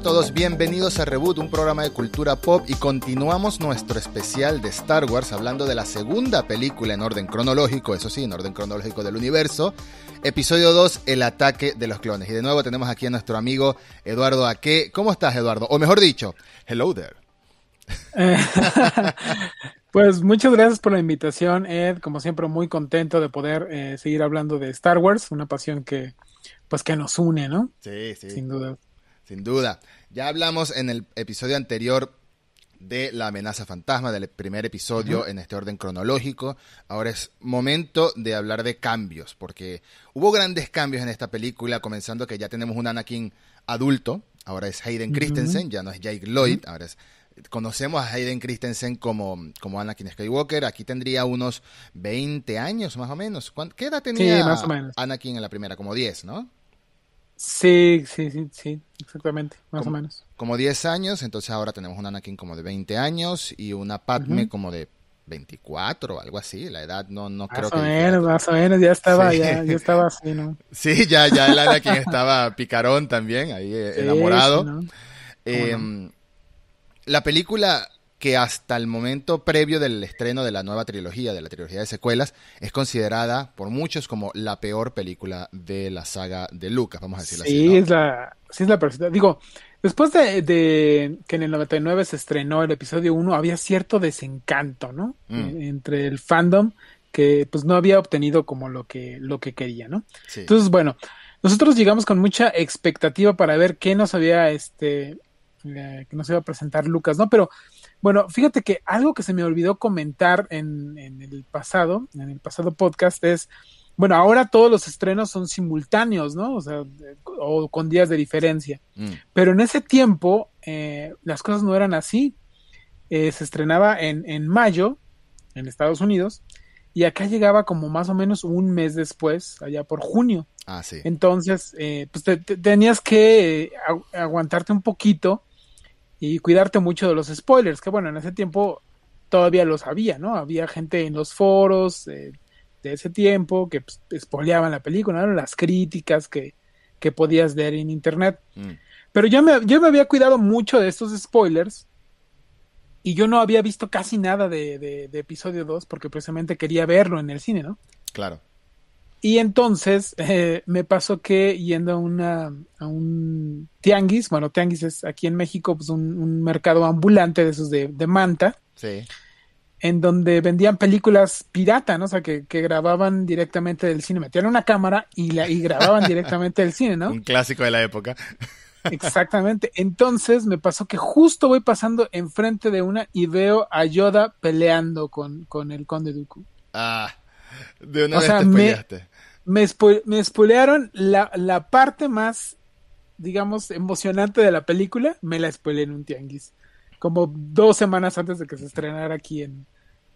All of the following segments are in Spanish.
a todos, bienvenidos a Reboot, un programa de cultura pop y continuamos nuestro especial de Star Wars hablando de la segunda película en orden cronológico, eso sí, en orden cronológico del universo, episodio 2, El ataque de los clones. Y de nuevo tenemos aquí a nuestro amigo Eduardo Aque. ¿Cómo estás, Eduardo? O mejor dicho, hello there. pues muchas gracias por la invitación, Ed. Como siempre, muy contento de poder eh, seguir hablando de Star Wars, una pasión que, pues, que nos une, ¿no? Sí, sí. Sin duda. Sin duda. Ya hablamos en el episodio anterior de la amenaza fantasma, del primer episodio en este orden cronológico. Ahora es momento de hablar de cambios, porque hubo grandes cambios en esta película, comenzando que ya tenemos un Anakin adulto, ahora es Hayden Christensen, ya no es Jake Lloyd, ahora es conocemos a Hayden Christensen como, como Anakin Skywalker. Aquí tendría unos 20 años más o menos. ¿Qué edad tenía Anakin en la primera? Como 10, ¿no? Sí, sí, sí, sí, exactamente, más o menos. Como 10 años, entonces ahora tenemos un Anakin como de 20 años y una Padme como de 24 o algo así. La edad no, no creo que. Más o menos, más o menos, ya estaba, ya, ya estaba así, ¿no? Sí, ya, ya el Anakin estaba picarón también, ahí enamorado. Em, la película que hasta el momento previo del estreno de la nueva trilogía, de la trilogía de secuelas, es considerada por muchos como la peor película de la saga de Lucas, vamos a decirlo así. Sí, es la, sí es la peor. Digo, después de, que en el 99 se estrenó el episodio 1, había cierto desencanto, ¿no? Mm. Entre el fandom que pues no había obtenido como lo que, lo que quería, ¿no? Entonces, bueno, nosotros llegamos con mucha expectativa para ver qué nos había, este, eh, que nos iba a presentar Lucas, ¿no? Pero bueno, fíjate que algo que se me olvidó comentar en, el pasado, en el pasado podcast es, bueno, ahora todos los estrenos son simultáneos, ¿no? O sea, o con días de diferencia. Mm. Pero en ese tiempo eh, las cosas no eran así. Eh, se estrenaba en, en mayo en Estados Unidos y acá llegaba como más o menos un mes después, allá por junio. Ah, sí. Entonces, eh, pues tenías que aguantarte un poquito y cuidarte mucho de los spoilers, que bueno, en ese tiempo todavía los había, ¿no? Había gente en los foros de ese tiempo que pues, spoileaban la película, ¿no? Las críticas que, que podías leer en internet. Mm. Pero yo me, yo me había cuidado mucho de estos spoilers y yo no había visto casi nada de, de, de episodio 2 porque precisamente quería verlo en el cine, ¿no? Claro. Y entonces eh, me pasó que yendo a, una, a un tianguis, bueno, tianguis es aquí en México, pues un, mercado ambulante de esos de, de, manta. Sí. En donde vendían películas pirata, ¿no? O sea, que, que grababan directamente del cine. Metían una cámara y, la, y grababan directamente del cine, ¿no? Un clásico de la época. Exactamente. Entonces me pasó que justo voy pasando enfrente de una y veo a Yoda peleando con, con el Conde Dooku. Ah, de una vez te me, me, me spoilearon la, la, parte más, digamos, emocionante de la película, me la spoileé en un tianguis. Como dos semanas antes de que se estrenara aquí en,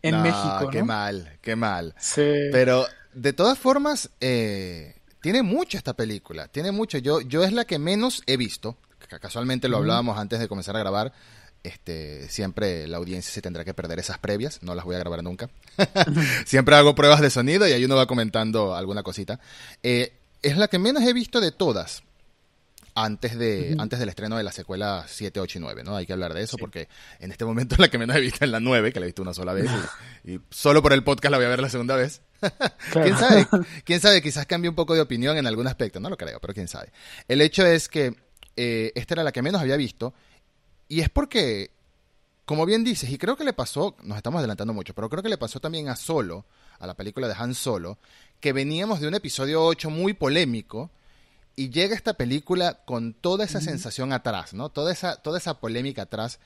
en México. Qué mal, qué mal. Pero de todas formas, eh, tiene mucho esta película, tiene mucho. Yo, yo es la que menos he visto. Casualmente lo hablábamos antes de comenzar a grabar. Este, siempre la audiencia se tendrá que perder esas previas, no las voy a grabar nunca. siempre hago pruebas de sonido y ahí uno va comentando alguna cosita. Eh, es la que menos he visto de todas antes de antes del estreno de la secuela 7, 8 y 9, ¿no? Hay que hablar de eso porque en este momento la que menos he visto es la 9, que la he visto una sola vez y, solo por el podcast la voy a ver la segunda vez. ¿Quién sabe? ¿Quién sabe? Quizás cambie un poco de opinión en algún aspecto, no lo creo, pero quién sabe. El hecho es que eh, esta era la que menos había visto y es porque, como bien dices, y creo que le pasó, nos estamos adelantando mucho, pero creo que le pasó también a Solo, a la película de Han Solo, que veníamos de un episodio 8 muy polémico, y llega esta película con toda esa sensación atrás, ¿no? Toda esa, toda esa polémica atrás.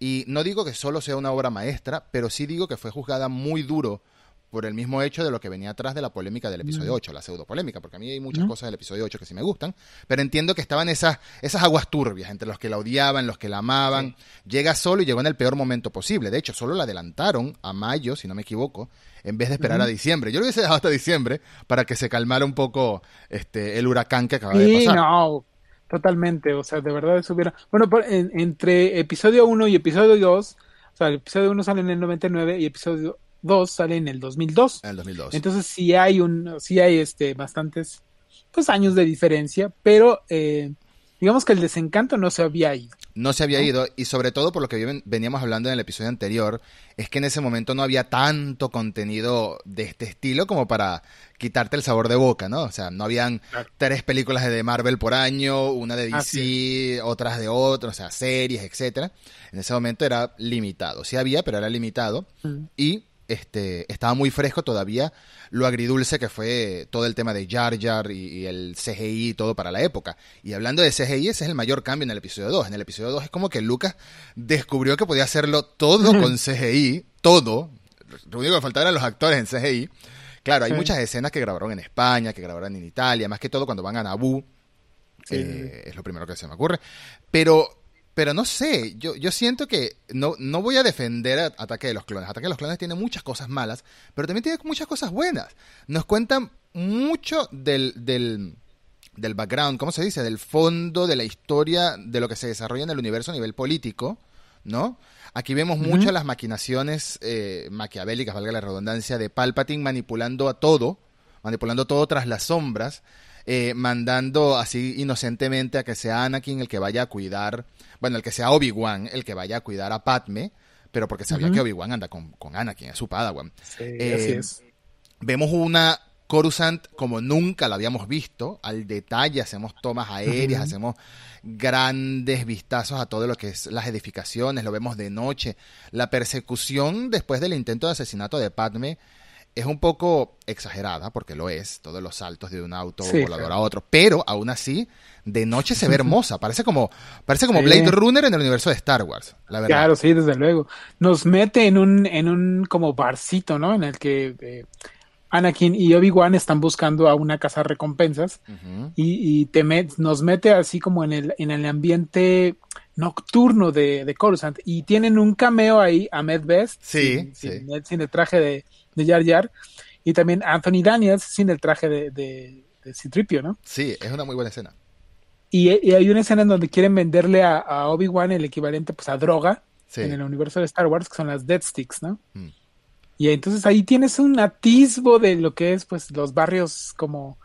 Y no digo que solo sea una obra maestra, pero sí digo que fue juzgada muy duro por el mismo hecho de lo que venía atrás de la polémica del episodio 8, la pseudo polémica, porque a mí hay muchas cosas del episodio 8 que sí me gustan, pero entiendo que estaban esas, esas aguas turbias entre los que la odiaban, los que la amaban. Llega solo y llegó en el peor momento posible. De hecho, solo la adelantaron a mayo, si no me equivoco, en vez de esperar a diciembre. Yo lo hubiese dejado hasta diciembre para que se calmara un poco este el huracán que acaba de pasar. no, totalmente. O sea, de verdad eso hubiera. Bueno, entre episodio 1 y episodio 2, o sea, el episodio 1 sale en el 99 y episodio 2 sale en el 2002. En el 2002. Entonces sí hay un, sí hay este bastantes pues años de diferencia, pero eh, digamos que el desencanto no se había ido. No se había ido, y sobre todo por lo que veníamos hablando en el episodio anterior, es que en ese momento no había tanto contenido de este estilo como para quitarte el sabor de boca, ¿no? O sea, no habían tres películas de Marvel por año, una de DC, otras de otras, o sea, series, etcétera. En ese momento era limitado. Sí había, pero era limitado. Mm. Y este, estaba muy fresco todavía lo agridulce que fue todo el tema de Jar Jar y, el CGI y todo para la época. Y hablando de CGI, ese es el mayor cambio en el episodio 2. En el episodio 2 es como que Lucas descubrió que podía hacerlo todo con CGI, todo. Lo único que faltaba eran los actores en CGI. Claro, hay muchas escenas que grabaron en España, que grabaron en Italia, más que todo cuando van a Naboo. Eh, es lo primero que se me ocurre. Pero pero no sé, yo, yo siento que no, no voy a defender a Ataque de los Clones. Ataque de los Clones tiene muchas cosas malas, pero también tiene muchas cosas buenas. Nos cuentan mucho del, del, del background, ¿cómo se dice? Del fondo de la historia de lo que se desarrolla en el universo a nivel político, ¿no? Aquí vemos muchas las maquinaciones eh, maquiavélicas, valga la redundancia, de Palpatine manipulando a todo, manipulando todo tras las sombras, eh, mandando así inocentemente a que sea Anakin el que vaya a cuidar bueno, el que sea Obi-Wan, el que vaya a cuidar a Padme, pero porque sabía que Obi-Wan anda con, con, Anakin, es su padawan. Sí, eh, así es. Vemos una Coruscant como nunca la habíamos visto, al detalle, hacemos tomas aéreas, hacemos grandes vistazos a todo lo que es las edificaciones, lo vemos de noche. La persecución después del intento de asesinato de Padme es un poco exagerada, porque lo es, todos los saltos de un auto volador a otro, pero aún así, de noche se ve hermosa, parece como, parece como Blade Runner en el universo de Star Wars, la verdad. Claro, sí, desde luego. Nos mete en un, en un como barcito, ¿no? En el que eh, Anakin y Obi-Wan están buscando a una casa recompensas y, te nos mete así como en el, en el ambiente nocturno de, de Coruscant y tienen un cameo ahí a Med Best sí, sin el traje de de Jar Jar, y también Anthony Daniels sin el traje de, de, Citripio, ¿no? Sí, es una muy buena escena. Y, hay una escena en donde quieren venderle a, Obi-Wan el equivalente pues a droga en el universo de Star Wars, que son las Dead Sticks, ¿no? Mm. Y entonces ahí tienes un atisbo de lo que es pues los barrios como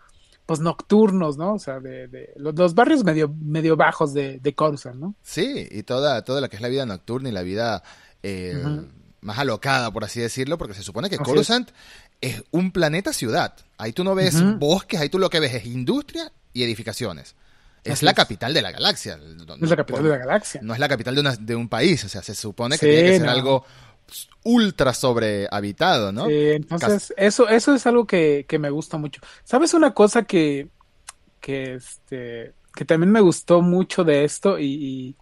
pues nocturnos, ¿no? O sea, de, los, barrios medio, medio bajos de, de Coruscant, ¿no? Sí, y toda, toda la que es la vida nocturna y la vida eh, más alocada, por así decirlo, porque se supone que Coruscant es. un planeta ciudad. Ahí tú no ves bosques, ahí tú lo que ves es industria y edificaciones. Es la capital de la galaxia. es la capital de la galaxia. No es la capital de, de un país, o sea, se supone que tiene que ser algo ultra sobrehabitado, ¿no? Sí, entonces eso, eso es algo que, me gusta mucho. ¿Sabes una cosa que, que, este, que también me gustó mucho de esto? y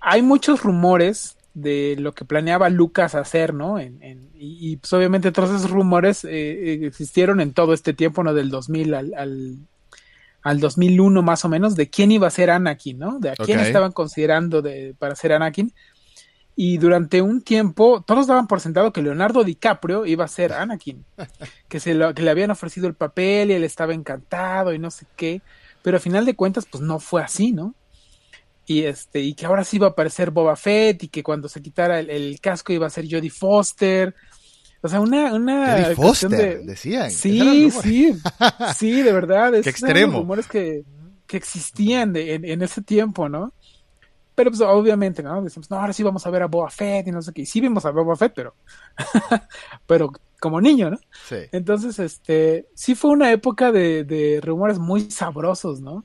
hay muchos rumores de lo que planeaba Lucas hacer, ¿no? En, y, pues obviamente todos esos rumores eh, eh, existieron en todo este tiempo, ¿no? Del 2000 al, al, al, 2001 más o menos, de quién iba a ser Anakin, ¿no? De a quién estaban considerando de, para ser Anakin. Y durante un tiempo todos daban por sentado que Leonardo DiCaprio iba a ser Anakin, que, se lo, que le habían ofrecido el papel y él estaba encantado y no sé qué, pero a final de cuentas pues no fue así, ¿no? Y este y que ahora sí iba a aparecer Boba Fett y que cuando se quitara el, casco iba a ser Jodie Foster. O sea una una Jodie Foster decían sí sí sí de verdad es Qué extremo. rumores que, que existían en, en, ese tiempo no pero pues obviamente no decimos no ahora sí vamos a ver a Boba Fett y no sé qué. Y sí vimos a Boba Fett pero pero como niño no sí. entonces este sí fue una época de, de rumores muy sabrosos no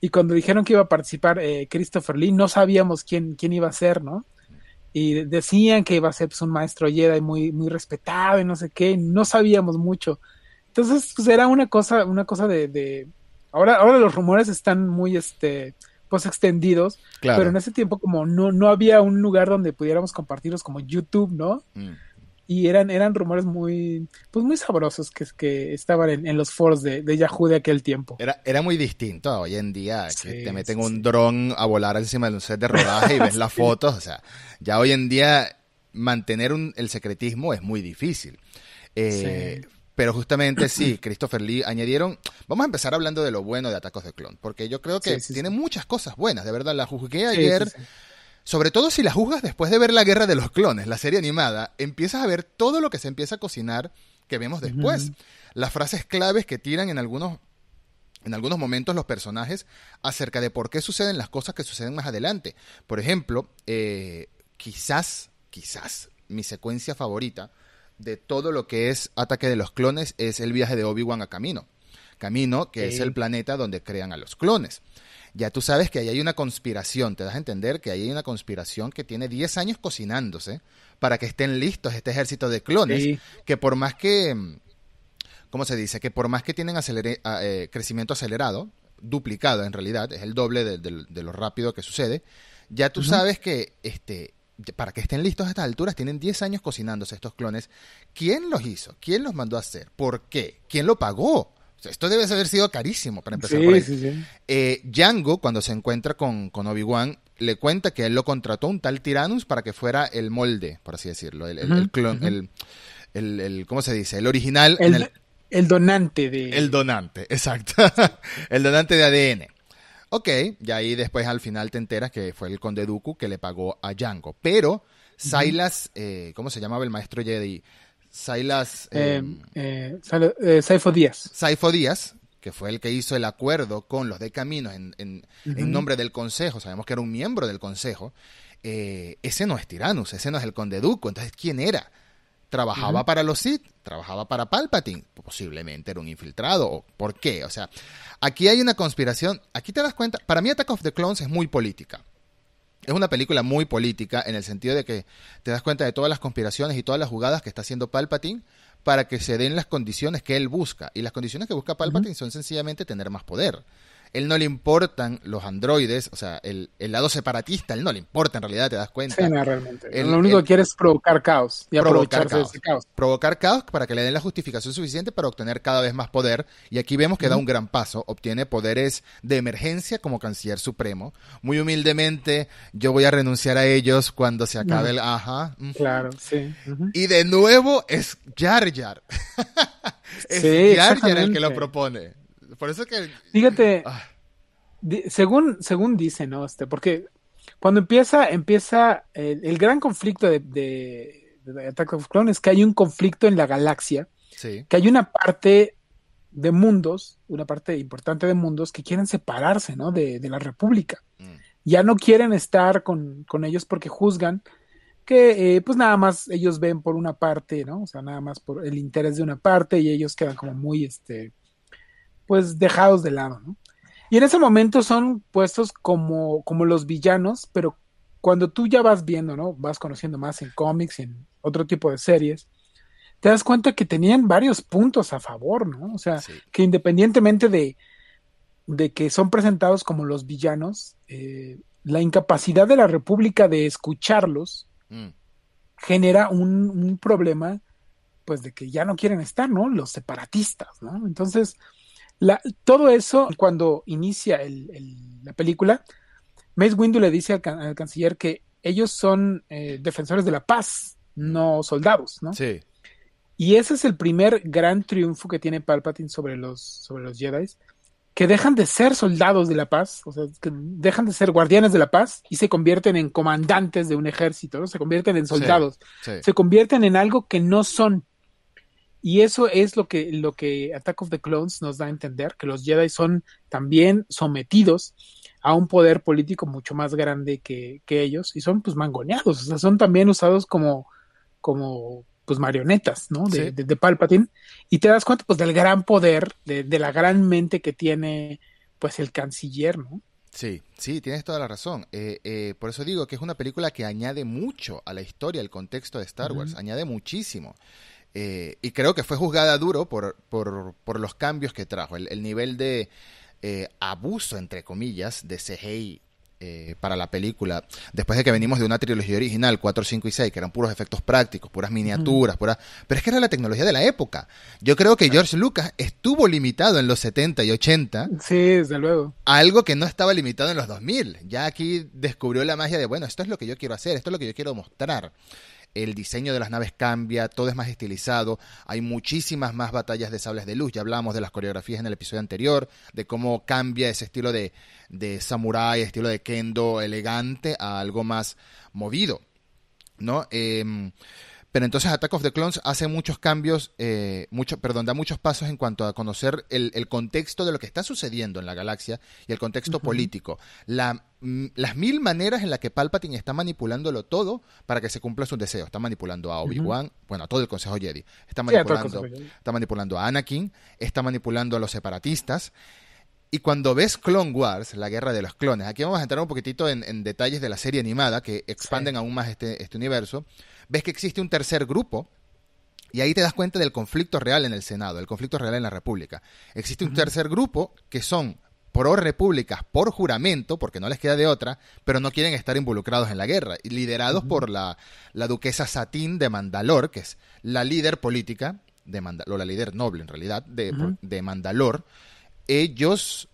y cuando dijeron que iba a participar eh, Christopher Lee, no sabíamos quién, quién iba a ser, ¿no? Y decían que iba a ser pues, un maestro Jedi muy, muy respetado y no sé qué, no sabíamos mucho. Entonces, pues era una cosa, una cosa de, de... Ahora, ahora los rumores están muy, este, pues extendidos, pero en ese tiempo como no, no había un lugar donde pudiéramos compartirlos como YouTube, ¿no? Mm y eran, eran rumores muy, pues muy sabrosos que, que estaban en, los foros de, Yahoo de aquel tiempo. Era, era muy distinto hoy en día, que te meten un dron a volar encima de un set de rodaje y ves las fotos, o sea, ya hoy en día mantener un, el secretismo es muy difícil. Eh, pero justamente sí, Christopher Lee añadieron. Vamos a empezar hablando de lo bueno de Atacos de Clon, porque yo creo que tiene muchas cosas buenas, de verdad. La juzgué ayer sobre todo si la juzgas después de ver La Guerra de los Clones, la serie animada, empiezas a ver todo lo que se empieza a cocinar que vemos después. Las frases claves que tiran en algunos en algunos momentos los personajes acerca de por qué suceden las cosas que suceden más adelante. Por ejemplo, eh, quizás, quizás mi secuencia favorita de todo lo que es Ataque de los Clones es el viaje de Obi-Wan a Camino. Camino, que es el planeta donde crean a los clones. Ya tú sabes que ahí hay una conspiración, te das a entender que ahí hay una conspiración que tiene 10 años cocinándose para que estén listos este ejército de clones, que por más que ¿cómo se dice? Que por más que tienen eh, crecimiento acelerado, duplicado en realidad, es el doble de, lo rápido que sucede, ya tú sabes que este, para que estén listos a estas alturas, tienen 10 años cocinándose estos clones. ¿Quién los hizo? ¿Quién los mandó a hacer? ¿Por qué? ¿Quién lo pagó? Esto debe haber sido carísimo para empezar por ahí. Eh, Django, cuando se encuentra con, con Obi-Wan, le cuenta que él lo contrató un tal Tyrannus para que fuera el molde, por así decirlo, el, el, clon, el, ¿cómo se dice? El original. el, el donante de... El donante, exacto. el donante de ADN. Ok, y ahí después al final te enteras que fue el conde Dooku que le pagó a Django. Pero Silas, eh, ¿cómo se llamaba el maestro Jedi? Silas... Eh, eh, eh Saifo Díaz. Saifo Díaz, que fue el que hizo el acuerdo con los de Camino en, en, nombre del Consejo, sabemos que era un miembro del Consejo, ese no es Tyrannus, ese no es el conde Dooku, entonces ¿quién era? trabajaba para los Sith, trabajaba para Palpatine, posiblemente era un infiltrado, ¿por qué? O sea, aquí hay una conspiración, aquí te das cuenta, para mí Attack of the Clones es muy política. Es una película muy política en el sentido de que te das cuenta de todas las conspiraciones y todas las jugadas que está haciendo Palpatine para que se den las condiciones que él busca. Y las condiciones que busca Palpatine son sencillamente tener más poder él no le importan los androides, o sea, el, lado separatista, él no le importa en realidad, te das cuenta. Sí, no, realmente. lo único que quiere es provocar caos y provocar caos, ese caos. Provocar caos para que le den la justificación suficiente para obtener cada vez más poder. Y aquí vemos que da un gran paso, obtiene poderes de emergencia como canciller supremo. Muy humildemente, yo voy a renunciar a ellos cuando se acabe el ajá. Claro, sí. Y de nuevo es Jar Jar. es Jar Jar el que lo propone. Por eso que. Fíjate, ah. según, según dice, ¿no? Este, porque cuando empieza, empieza el, gran conflicto de, de, Attack of Clones es que hay un conflicto en la galaxia. Que hay una parte de mundos, una parte importante de mundos que quieren separarse, ¿no? De, la República. Mm. Ya no quieren estar con, ellos porque juzgan que eh, pues nada más ellos ven por una parte, ¿no? O sea, nada más por el interés de una parte y ellos quedan como muy, este, pues dejados de lado, ¿no? Y en ese momento son puestos como, como los villanos, pero cuando tú ya vas viendo, ¿no? Vas conociendo más en cómics y en otro tipo de series, te das cuenta que tenían varios puntos a favor, ¿no? O sea, que independientemente de, de que son presentados como los villanos, eh, la incapacidad de la República de escucharlos mm. genera un, un, problema, pues de que ya no quieren estar, ¿no? Los separatistas, ¿no? Entonces, todo eso, cuando inicia la película, Mace Windu le dice al, canciller que ellos son eh, defensores de la paz, no soldados, ¿no? Sí. Y ese es el primer gran triunfo que tiene Palpatine sobre los, sobre los Jedi, que dejan de ser soldados de la paz, o sea, que dejan de ser guardianes de la paz y se convierten en comandantes de un ejército, ¿no? Se convierten en soldados, se convierten en algo que no son. Y eso es lo que, lo que Attack of the Clones nos da a entender, que los Jedi son también sometidos a un poder político mucho más grande que, ellos y son pues mangoneados, o sea, son también usados como, como pues marionetas, ¿no? De, de, Palpatine. Y te das cuenta pues del gran poder, de, de, la gran mente que tiene pues el canciller, ¿no? Sí, sí, tienes toda la razón. Eh, eh, por eso digo que es una película que añade mucho a la historia, al contexto de Star Wars, añade muchísimo. Eh, y creo que fue juzgada duro por, por, por los cambios que trajo. El, nivel de eh, abuso, entre comillas, de CGI eh, para la película, después de que venimos de una trilogía original, 4, 5 y 6, que eran puros efectos prácticos, puras miniaturas, puras... pero es que era la tecnología de la época. Yo creo que George Lucas estuvo limitado en los 70 y 80. Sí, desde luego. algo que no estaba limitado en los 2000. Ya aquí descubrió la magia de, bueno, esto es lo que yo quiero hacer, esto es lo que yo quiero mostrar el diseño de las naves cambia, todo es más estilizado, hay muchísimas más batallas de sables de luz, ya hablamos de las coreografías en el episodio anterior, de cómo cambia ese estilo de, de samurai, estilo de kendo elegante a algo más movido, ¿no? Em, Pero entonces Attack of the Clones hace muchos cambios, eh, mucho, perdón, da muchos pasos en cuanto a conocer el, contexto de lo que está sucediendo en la galaxia y el contexto político. La, las mil maneras en las que Palpatine está manipulándolo todo para que se cumpla su deseo. Está manipulando a Obi-Wan, bueno, a todo el Consejo Jedi. Está manipulando, está manipulando a Anakin, está manipulando a los separatistas. Y cuando ves Clone Wars, la guerra de los clones, aquí vamos a entrar un poquitito en, detalles de la serie animada que expanden aún más este, este universo, ves que existe un tercer grupo y ahí te das cuenta del conflicto real en el Senado, el conflicto real en la República. Existe un tercer grupo que son pro repúblicas por juramento, porque no les queda de otra, pero no quieren estar involucrados en la guerra, y liderados por la, la, duquesa Satín de Mandalor, que es la líder política de Mandalor, la líder noble en realidad de, de Mandalor, ellos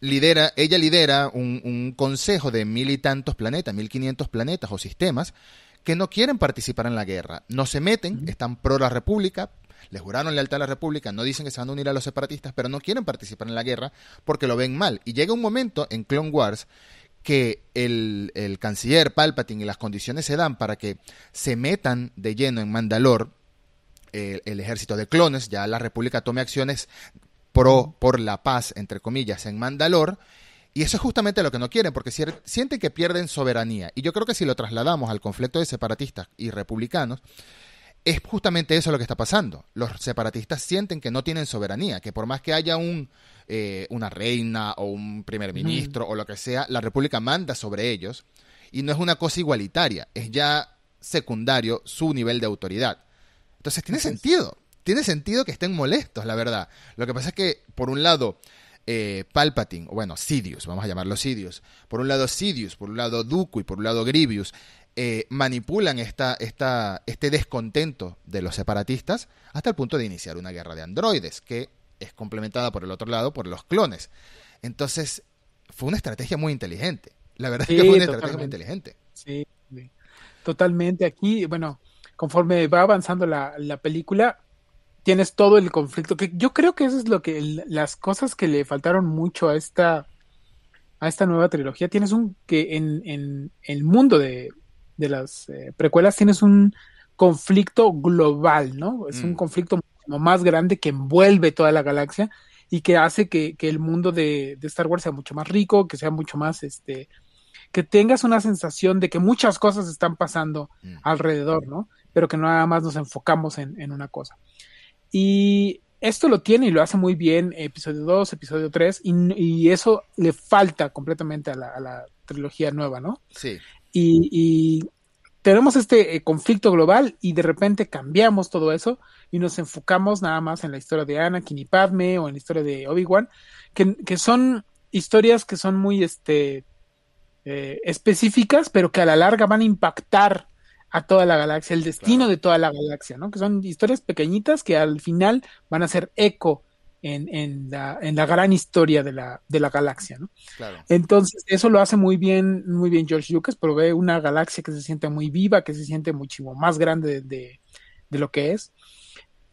lidera, ella lidera un, consejo de mil y tantos planetas, mil quinientos planetas o sistemas que no quieren participar en la guerra, no se meten, están pro la República, les juraron lealtad a la República, no dicen que se van a unir a los separatistas, pero no quieren participar en la guerra porque lo ven mal. Y llega un momento en Clone Wars que el, canciller Palpatine y las condiciones se dan para que se metan de lleno en Mandalor, el, ejército de clones, ya la República tome acciones pro por la paz, entre comillas, en Mandalor. Y eso es justamente lo que no quieren, porque sienten que pierden soberanía. Y yo creo que si lo trasladamos al conflicto de separatistas y republicanos, es justamente eso lo que está pasando. Los separatistas sienten que no tienen soberanía, que por más que haya un, eh, una reina o un primer ministro o lo que sea, la república manda sobre ellos. Y no es una cosa igualitaria, es ya secundario su nivel de autoridad. Entonces tiene sentido tiene sentido que estén molestos, la verdad. Lo que pasa es que, por un lado, eh, Palpatine, o bueno, Sidious, vamos a llamarlo Sidious, por un lado Sidious, por un lado Dooku y por un lado Grievous, eh, manipulan esta, esta, este descontento de los separatistas hasta el punto de iniciar una guerra de androides, que es complementada por el otro lado por los clones. Entonces, fue una estrategia muy inteligente. La verdad es que fue una estrategia muy inteligente. Sí, totalmente. Aquí, bueno, conforme va avanzando la, la película, tienes todo el conflicto, que yo creo que eso es lo que las cosas que le faltaron mucho a esta a esta nueva trilogía, tienes un que en, en el mundo de, de las eh, precuelas tienes un conflicto global, ¿no? Es un mm. conflicto más grande que envuelve toda la galaxia y que hace que, que el mundo de, de, Star Wars sea mucho más rico, que sea mucho más, este, que tengas una sensación de que muchas cosas están pasando mm. alrededor, ¿no? Pero que nada más nos enfocamos en, en una cosa. Y esto lo tiene y lo hace muy bien episodio 2, episodio 3, y, eso le falta completamente a la, trilogía nueva, ¿no? Sí. Y, tenemos este eh, conflicto global y de repente cambiamos todo eso y nos enfocamos nada más en la historia de Anakin y Padme o en la historia de Obi-Wan, que, son historias que son muy este, eh, específicas, pero que a la larga van a impactar a toda la galaxia, el destino de toda la galaxia, ¿no? Que son historias pequeñitas que al final van a ser eco en, en, la, en la gran historia de la, de la galaxia, ¿no? Claro. Entonces, eso lo hace muy bien, muy bien George Lucas, provee una galaxia que se siente muy viva, que se siente muchísimo más grande de, de, lo que es.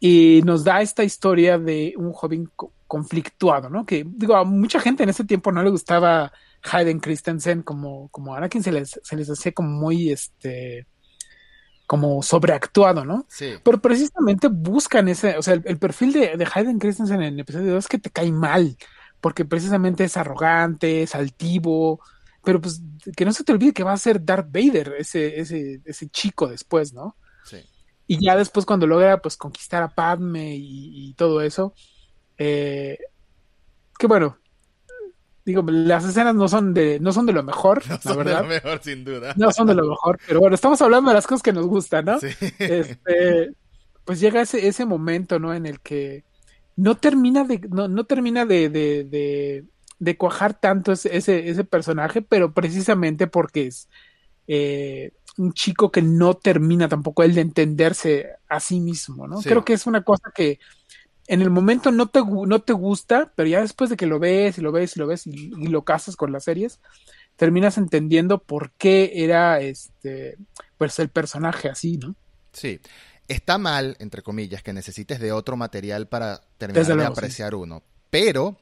Y nos da esta historia de un joven conflictuado, ¿no? Que, digo, a mucha gente en ese tiempo no le gustaba Hayden Christensen como, como Anakin, se les, se les hacía como muy, este, como sobreactuado, ¿no? Sí. Pero precisamente buscan ese, o sea, el, perfil de, de, Hayden Christensen en el episodio 2 es que te cae mal, porque precisamente es arrogante, es altivo, pero pues que no se te olvide que va a ser Darth Vader, ese, ese, ese chico después, ¿no? Sí. Y ya después cuando logra pues conquistar a Padme y, y todo eso, eh, que bueno, digo, las escenas no son de, no son de lo mejor, no son de lo mejor, sin duda. No son de lo mejor, pero bueno, estamos hablando de las cosas que nos gustan, ¿no? Sí. Este, pues llega ese, ese momento, ¿no? En el que no termina de, no, no termina de, de, de, de cuajar tanto ese, ese, ese, personaje, pero precisamente porque es eh, un chico que no termina tampoco él de entenderse a sí mismo, ¿no? Creo que es una cosa que en el momento no te, no te gusta, pero ya después de que lo ves y lo ves y lo ves y, lo casas con las series, terminas entendiendo por qué era este pues el personaje así, ¿no? Sí. Está mal, entre comillas, que necesites de otro material para terminar de apreciar uno. Pero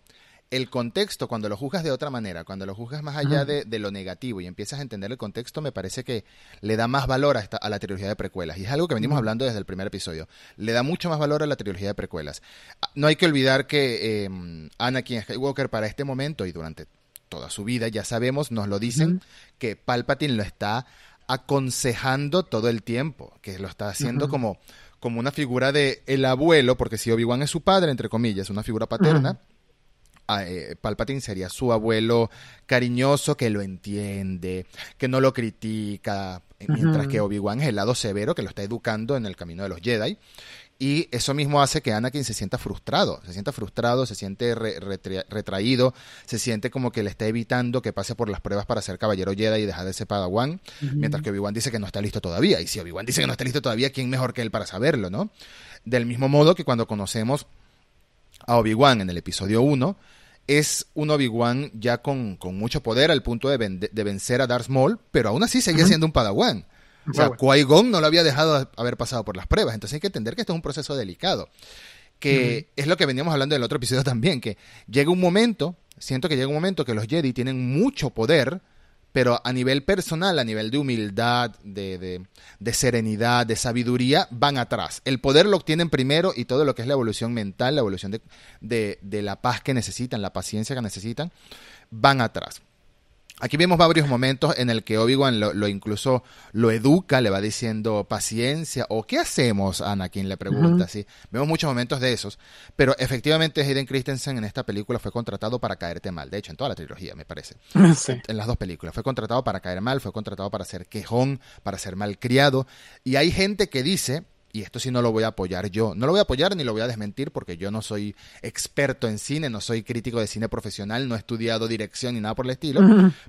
el contexto, cuando lo juzgas de otra manera, cuando lo juzgas más allá de, lo negativo y empiezas a entender el contexto, me parece que le da más valor a, esta, a la trilogía de precuelas. Y es algo que venimos hablando desde el primer episodio. Le da mucho más valor a la trilogía de precuelas. Ah, no hay que olvidar que eh, Anakin Skywalker para este momento y durante toda su vida, ya sabemos, nos lo dicen, que Palpatine lo está aconsejando todo el tiempo, que lo está haciendo como, como una figura de el abuelo, porque si Obi-Wan es su padre, entre comillas, una figura paterna, eh, Palpatine sería su abuelo cariñoso que lo entiende, que no lo critica, mientras que Obi-Wan es el lado severo que lo está educando en el camino de los Jedi. Y eso mismo hace que Anakin se sienta frustrado, se sienta frustrado, se siente retraído, se siente como que le está evitando que pase por las pruebas para ser caballero Jedi y dejar de ser Padawan, mientras que Obi-Wan dice que no está listo todavía. Y si Obi-Wan dice que no está listo todavía, ¿quién mejor que él para saberlo, no? Del mismo modo que cuando conocemos a Obi-Wan en el episodio 1, es un Obi-Wan ya con, mucho poder al punto de, vencer a Darth Maul, pero aún así sigue siendo un Padawan. O sea, Qui-Gon no lo había dejado haber pasado por las pruebas. Entonces hay que entender que esto es un proceso delicado. Que es lo que veníamos hablando en el otro episodio también, que llega un momento, siento que llega un momento que los Jedi tienen mucho poder, pero a nivel personal, a nivel de humildad, de, de, serenidad, de sabiduría, van atrás. El poder lo obtienen primero y todo lo que es la evolución mental, la evolución de, de la paz que necesitan, la paciencia que necesitan, van atrás. Aquí vemos varios momentos en el que Obi-Wan lo, incluso lo educa, le va diciendo paciencia, o ¿qué hacemos, Anakin? Le pregunta, ¿sí? Vemos muchos momentos de esos, pero efectivamente Hayden Christensen en esta película fue contratado para caerte mal, de hecho en toda la trilogía me parece, en las dos películas, fue contratado para caer mal, fue contratado para ser quejón, para ser malcriado, y hay gente que dice, y esto sí no lo voy a apoyar yo. No lo voy a apoyar ni lo voy a desmentir porque yo no soy experto en cine, no soy crítico de cine profesional, no he estudiado dirección ni nada por el estilo.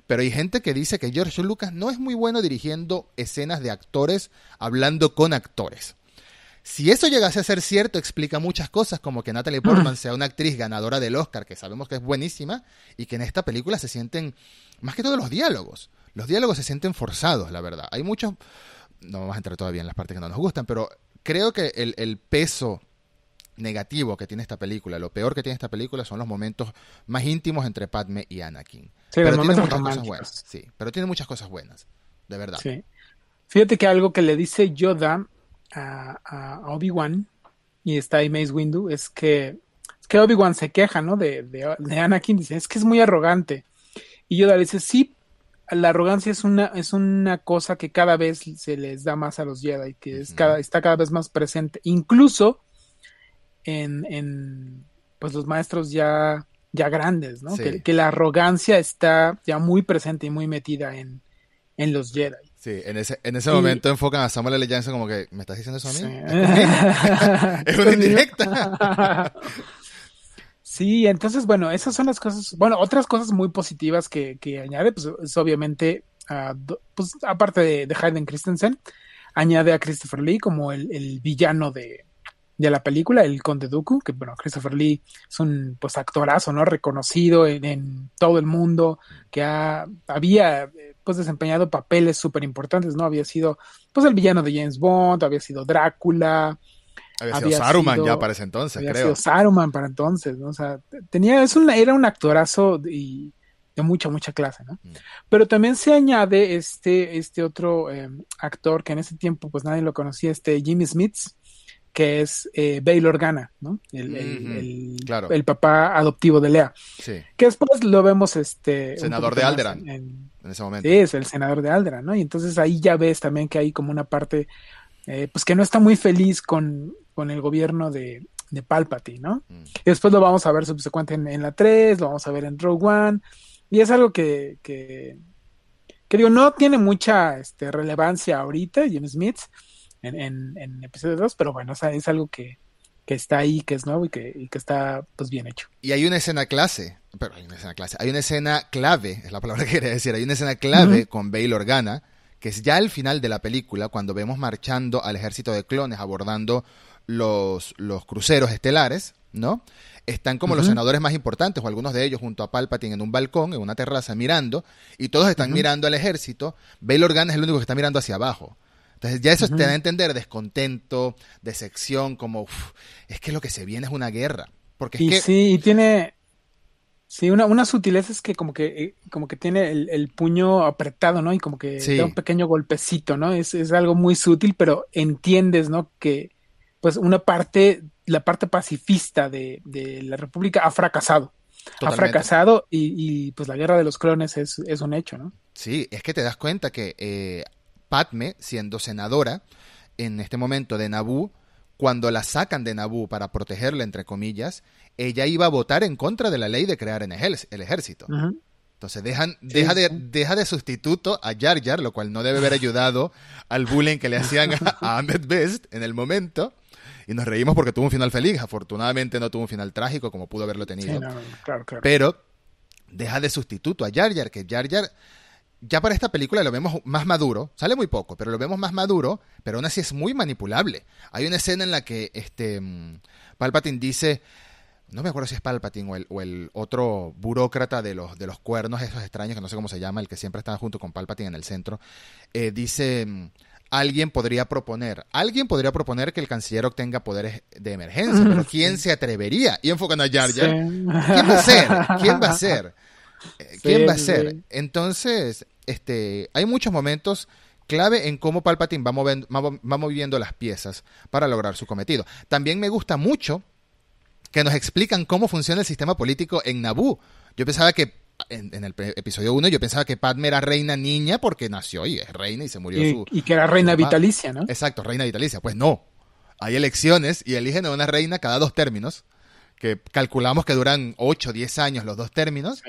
Pero hay gente que dice que George Lucas no es muy bueno dirigiendo escenas de actores hablando con actores. Si eso llegase a ser cierto, explica muchas cosas, como que Natalie Portman sea una actriz ganadora del Oscar, que sabemos que es buenísima, y que en esta película se sienten, más que todo los diálogos. Los diálogos se sienten forzados, la verdad. Hay muchos, no vamos a entrar todavía en las partes que no nos gustan, pero creo que el, peso negativo que tiene esta película, lo peor que tiene esta película son los momentos más íntimos entre Padme y Anakin. Sí, pero tiene muchas cosas buenas. Sí, pero tiene muchas cosas buenas, de verdad. Sí. Fíjate que algo que le dice Yoda a, Obi-Wan y está ahí Mace Windu es que, es que Obi-Wan se queja, ¿no? De, de, de, Anakin, dice, es que es muy arrogante. Y Yoda le dice, sí, la arrogancia es una, es una cosa que cada vez se les da más a los Jedi, que es cada, está cada vez más presente, incluso en, en pues los maestros ya, ya grandes, ¿no? Que, la arrogancia está ya muy presente y muy metida en, en los Jedi. Sí, en ese, en ese momento enfocan a Samuel L. Jackson como que, ¿me estás diciendo eso a mí? es una indirecta. Sí, entonces, bueno, esas son las cosas, bueno, otras cosas muy positivas que, que añade, pues es obviamente, uh, pues aparte de, de, Hayden Christensen, añade a Christopher Lee como el, el villano de, de, la película, el Conde Dooku, que bueno, Christopher Lee es un pues actorazo, ¿no? Reconocido en, en todo el mundo, que ha, había pues desempeñado papeles súper importantes, ¿no? Había sido pues el villano de James Bond, había sido Drácula, había, sido Saruman ya para ese entonces, había creo. Sido Saruman para entonces, ¿no? O sea, tenía, es un, era un actorazo y de mucha, mucha clase, ¿no? Mm. Pero también se añade este, este otro em, actor que en ese tiempo pues nadie lo conocía, este Jimmy Smith, que es eh, Bail Organa, ¿no? El, el, el, papá adoptivo de Lea. Sí. Que después lo vemos, este... Senador de Alderan. En, ese momento. Sí, es el senador de Alderan, ¿no? Y entonces ahí ya ves también que hay como una parte, eh, pues que no está muy feliz con, con el gobierno de, de Palpatine, ¿no? Mm. Y después lo vamos a ver subsecuente en, la 3, lo vamos a ver en Rogue One, y es algo que, que, digo, no tiene mucha este, relevancia ahorita, Jim Smith, en, en, en episodio 2, pero bueno, es algo que, que está ahí, que es nuevo y que, y que está pues bien hecho. Y hay una escena clase, pero hay una escena clase, hay una escena clave, es la palabra que quería decir, hay una escena clave con Bail Organa, que es ya al final de la película, cuando vemos marchando al ejército de clones abordando los, los cruceros estelares, ¿no? Están como los senadores más importantes, o algunos de ellos junto a Palpatine en un balcón, en una terraza, mirando, y todos están mirando al ejército. Bail Organa es el único que está mirando hacia abajo. Entonces ya eso te da a entender descontento, decepción, como es que lo que se viene es una guerra. Porque es y que... sí, y tiene, Sí, una, una sutileza es que como que, eh, como que tiene el, puño apretado, ¿no? Y como que da un pequeño golpecito, ¿no? Es, es algo muy sutil, pero entiendes, ¿no? Que pues una parte, la parte pacifista de, de la República ha fracasado. Ha fracasado y, y, pues la guerra de los clones es, es, un hecho, ¿no? Sí, es que te das cuenta que eh, Padme, siendo senadora en este momento de Naboo, cuando la sacan de Naboo para protegerla, entre comillas, ella iba a votar en contra de la ley de crear el ejército. Entonces dejan, deja, de, deja de sustituto a Jar Jar, lo cual no debe haber ayudado al bullying que le hacían a, Ahmed Best en el momento. Y nos reímos porque tuvo un final feliz. Afortunadamente no tuvo un final trágico como pudo haberlo tenido. Pero deja de sustituto a Jar Jar, que Jar Jar ya para esta película lo vemos más maduro, sale muy poco, pero lo vemos más maduro, pero aún así es muy manipulable. Hay una escena en la que este mm, Palpatine dice, no me acuerdo si es Palpatine o el, o el, otro burócrata de los, de los cuernos, esos extraños que no sé cómo se llama, el que siempre está junto con Palpatine en el centro, eh, dice, mm, alguien podría proponer, alguien podría proponer que el canciller obtenga poderes de emergencia, pero ¿quién se atrevería? Y enfocan a Jar Jar. ¿Quién va a ser? ¿Quién va a ser? Eh, ¿Quién va a ser? Entonces, este, hay muchos momentos clave en cómo Palpatine va, va, moviendo las piezas para lograr su cometido. También me gusta mucho que nos explican cómo funciona el sistema político en Naboo. Yo pensaba que en, el episodio 1 yo pensaba que Padme era reina niña porque nació y es reina y se murió y, su... Y que era reina vitalicia, ¿no? Exacto, reina vitalicia. Pues no. Hay elecciones y eligen a una reina cada dos términos, que calculamos que duran 8 o 10 años los dos términos.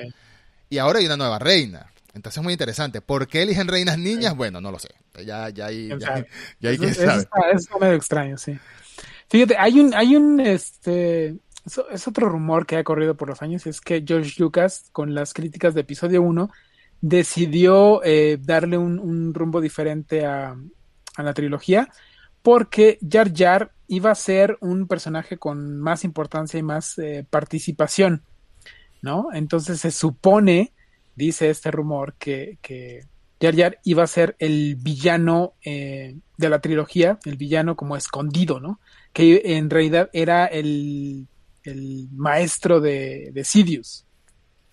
Y ahora hay una nueva reina. Entonces es muy interesante. ¿Por qué eligen reinas niñas? Bueno, no lo sé. Ya, ya hay, ya, ya hay quien sabe. Es, medio extraño, sí. Fíjate, hay un, hay un, este, es otro rumor que ha corrido por los años, es que George Lucas, con las críticas de episodio 1, decidió eh, darle un, rumbo diferente a, a, la trilogía, porque Jar Jar iba a ser un personaje con más importancia y más eh, participación, ¿no? Entonces se supone dice este rumor que, que Jar Jar iba a ser el villano eh, de la trilogía, el villano como escondido, ¿no? Que en realidad era el, el maestro de, de Sidious.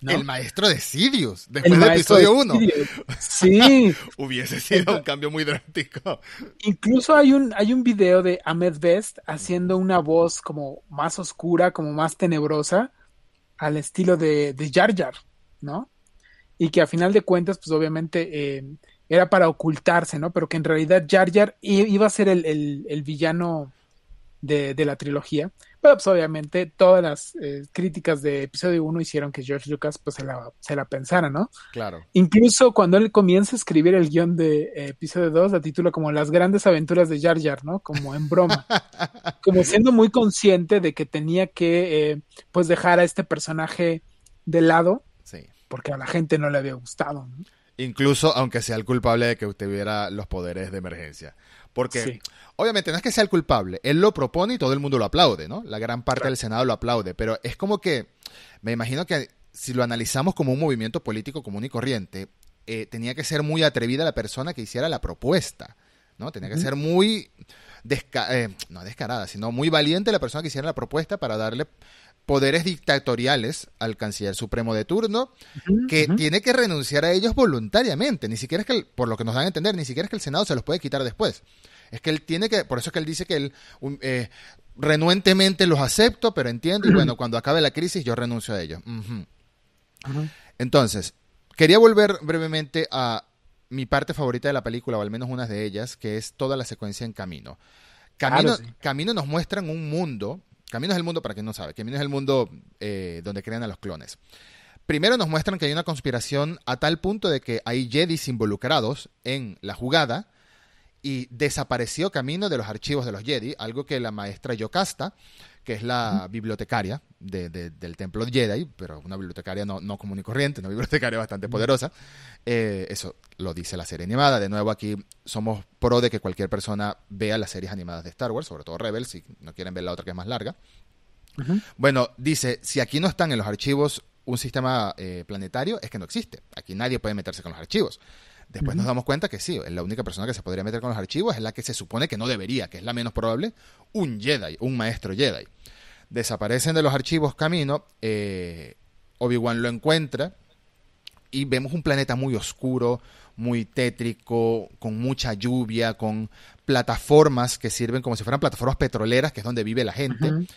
El maestro de Sidious, después del episodio 1. Sí. Hubiese sido un cambio muy drástico. Incluso hay un, hay un video de Ahmed Best haciendo una voz como más oscura, como más tenebrosa, al estilo de, de Jar Jar, ¿no? y que a final de cuentas, pues obviamente eh, era para ocultarse, ¿no? Pero que en realidad Jar Jar iba a ser el, villano de, la trilogía. Pero pues obviamente todas las eh, críticas de episodio 1 hicieron que George Lucas pues se la, se la pensara, ¿no? Claro. Incluso cuando él comienza a escribir el guion de eh, episodio 2, la titula como Las grandes aventuras de Jar Jar, ¿no? Como en broma. como siendo muy consciente de que tenía que pues dejar a este personaje de lado porque a la gente no le había gustado. Incluso aunque sea el culpable de que usted tuviera los poderes de emergencia. Porque obviamente no es que sea el culpable, él lo propone y todo el mundo lo aplaude, ¿no? La gran parte del Senado lo aplaude, pero es como que, me imagino que si lo analizamos como un movimiento político común y corriente, eh, tenía que ser muy atrevida la persona que hiciera la propuesta, ¿no? Tenía que ser muy, eh, no descarada, sino muy valiente la persona que hiciera la propuesta para darle poderes dictatoriales al canciller supremo de turno, que tiene que renunciar a ellos voluntariamente. Ni siquiera es que, por lo que nos dan a entender, ni siquiera es que el Senado se los puede quitar después. Es que él tiene que, por eso es que él dice que él eh, renuentemente los acepto, pero entiendo, y bueno, cuando acabe la crisis yo renuncio a ellos. Entonces, quería volver brevemente a mi parte favorita de la película, o al menos una de ellas, que es toda la secuencia en camino. Camino, camino nos muestran un mundo Camino es el mundo, para quien no sabe, Camino es el mundo eh, donde crean a los clones. Primero nos muestran que hay una conspiración a tal punto de que hay Jedis involucrados en la jugada y desapareció Camino de los archivos de los Jedi, algo que la maestra Yocasta, que es la bibliotecaria del templo Jedi, pero una bibliotecaria no, no común y corriente, una bibliotecaria bastante poderosa, eh, eso lo dice la serie animada. De nuevo, aquí somos pro de que cualquier persona vea las series animadas de Star Wars, sobre todo Rebels, si no quieren ver la otra que es más larga. Bueno, dice, si aquí no están en los archivos un sistema eh, planetario, es que no existe. Aquí nadie puede meterse con los archivos. Después nos damos cuenta que sí, la única persona que se podría meter con los archivos es la que se supone que no debería, que es la menos probable, un Jedi, un maestro Jedi. Desaparecen de los archivos camino, eh, Obi-Wan lo encuentra y vemos un planeta muy oscuro, muy tétrico, con mucha lluvia, con plataformas que sirven como si fueran plataformas petroleras, que es donde vive la gente.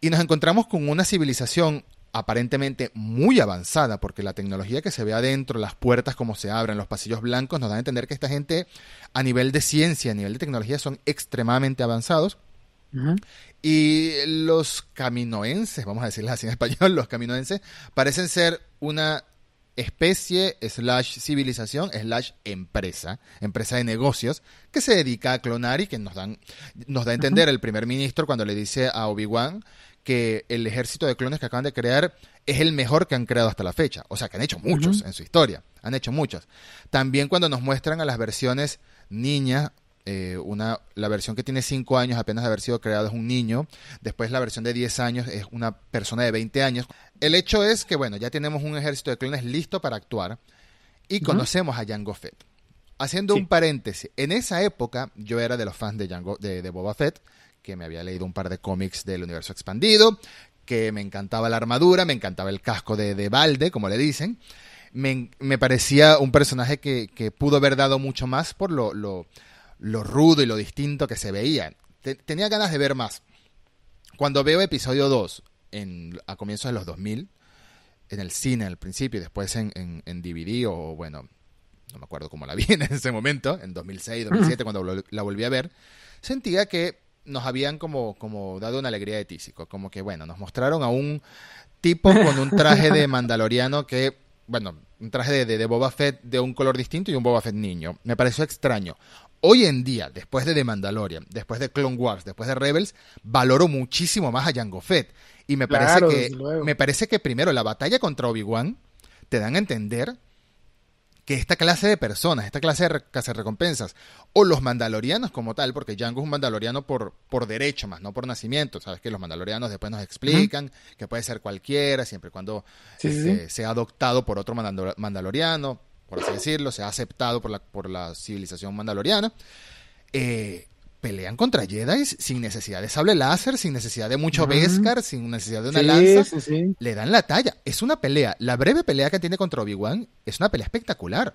Y nos encontramos con una civilización aparentemente muy avanzada, porque la tecnología que se ve adentro, las puertas como se abren, los pasillos blancos, nos dan a entender que esta gente a nivel de ciencia, a nivel de tecnología, son extremadamente avanzados. Y los caminoenses, vamos a decirles así en español, los caminoenses parecen ser una especie slash civilización slash empresa, empresa de negocios, que se dedica a clonar y que nos, dan, nos da a entender el primer ministro cuando le dice a Obi-Wan que el ejército de clones que acaban de crear es el mejor que han creado hasta la fecha. O sea, que han hecho muchos en su historia, han hecho muchos. También cuando nos muestran a las versiones niña eh, una, la versión que tiene 5 años apenas de haber sido creado es un niño, después la versión de 10 años es una persona de 20 años. El hecho es que, bueno, ya tenemos un ejército de clones listo para actuar y conocemos a Jango Fett. Haciendo un paréntesis, en esa época yo era de los fans de, de, Boba Fett, que me había leído un par de cómics del universo expandido, que me encantaba la armadura, me encantaba el casco de, de balde, como le dicen. Me, parecía un personaje que, que, pudo haber dado mucho más por lo, lo lo rudo y lo distinto que se veía. tenía ganas de ver más. Cuando veo episodio 2 en, a comienzos de los 2000, en el cine al principio y después en, en, DVD o bueno, no me acuerdo cómo la vi en ese momento, en 2006, 2007, cuando la volví a ver, sentía que nos habían como, como dado una alegría de tísico, como que bueno, nos mostraron a un tipo con un traje de mandaloriano que, bueno, un traje de, de, Boba Fett de un color distinto y un Boba Fett niño. Me pareció extraño hoy en día, después de The Mandalorian, después de Clone Wars, después de Rebels, valoro muchísimo más a Jango Fett. Y me parece que me parece que primero la batalla contra Obi-Wan te dan a entender que esta clase de personas, esta clase de recompensas, o los mandalorianos como tal, porque Jango es un mandaloriano por, por derecho más, no por nacimiento. Sabes que los mandalorianos después nos explican que puede ser cualquiera, siempre y cuando este, sea adoptado por otro mandaloriano por así decirlo, se ha aceptado por la, por la civilización mandaloriana. Eh, pelean contra Jedi sin necesidad de sable láser, sin necesidad de mucho Beskar, sin necesidad de una lanza. Le dan la talla. Es una pelea. La breve pelea que tiene contra Obi-Wan es una pelea espectacular.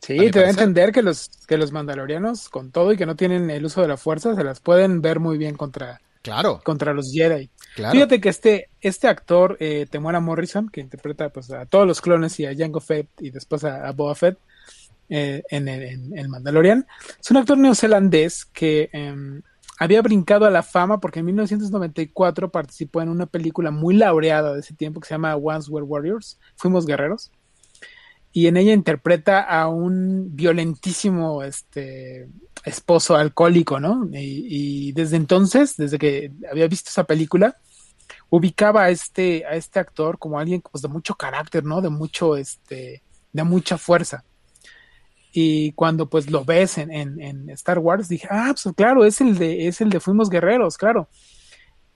Sí, te a entender que los, que los mandalorianos, con todo y que no tienen el uso de la fuerza, se las pueden ver muy bien contra, Claro. Contra los Jedi. Fíjate que este, este actor, eh, Temuera Morrison, que interpreta pues, a todos los clones y a Jango Fett y después a, Boba Fett eh, en, el Mandalorian, es un actor neozelandés que em, había brincado a la fama porque en 1994 participó en una película muy laureada de ese tiempo que se llama Once Were Warriors, Fuimos Guerreros y en ella interpreta a un violentísimo este esposo alcohólico, ¿no? Y, desde entonces, desde que había visto esa película, ubicaba a este, a este actor como alguien pues, de mucho carácter, ¿no? De mucho, este, de mucha fuerza. Y cuando pues lo ves en, en, en Star Wars, dije, ah, pues claro, es el de, es el de Fuimos Guerreros, claro.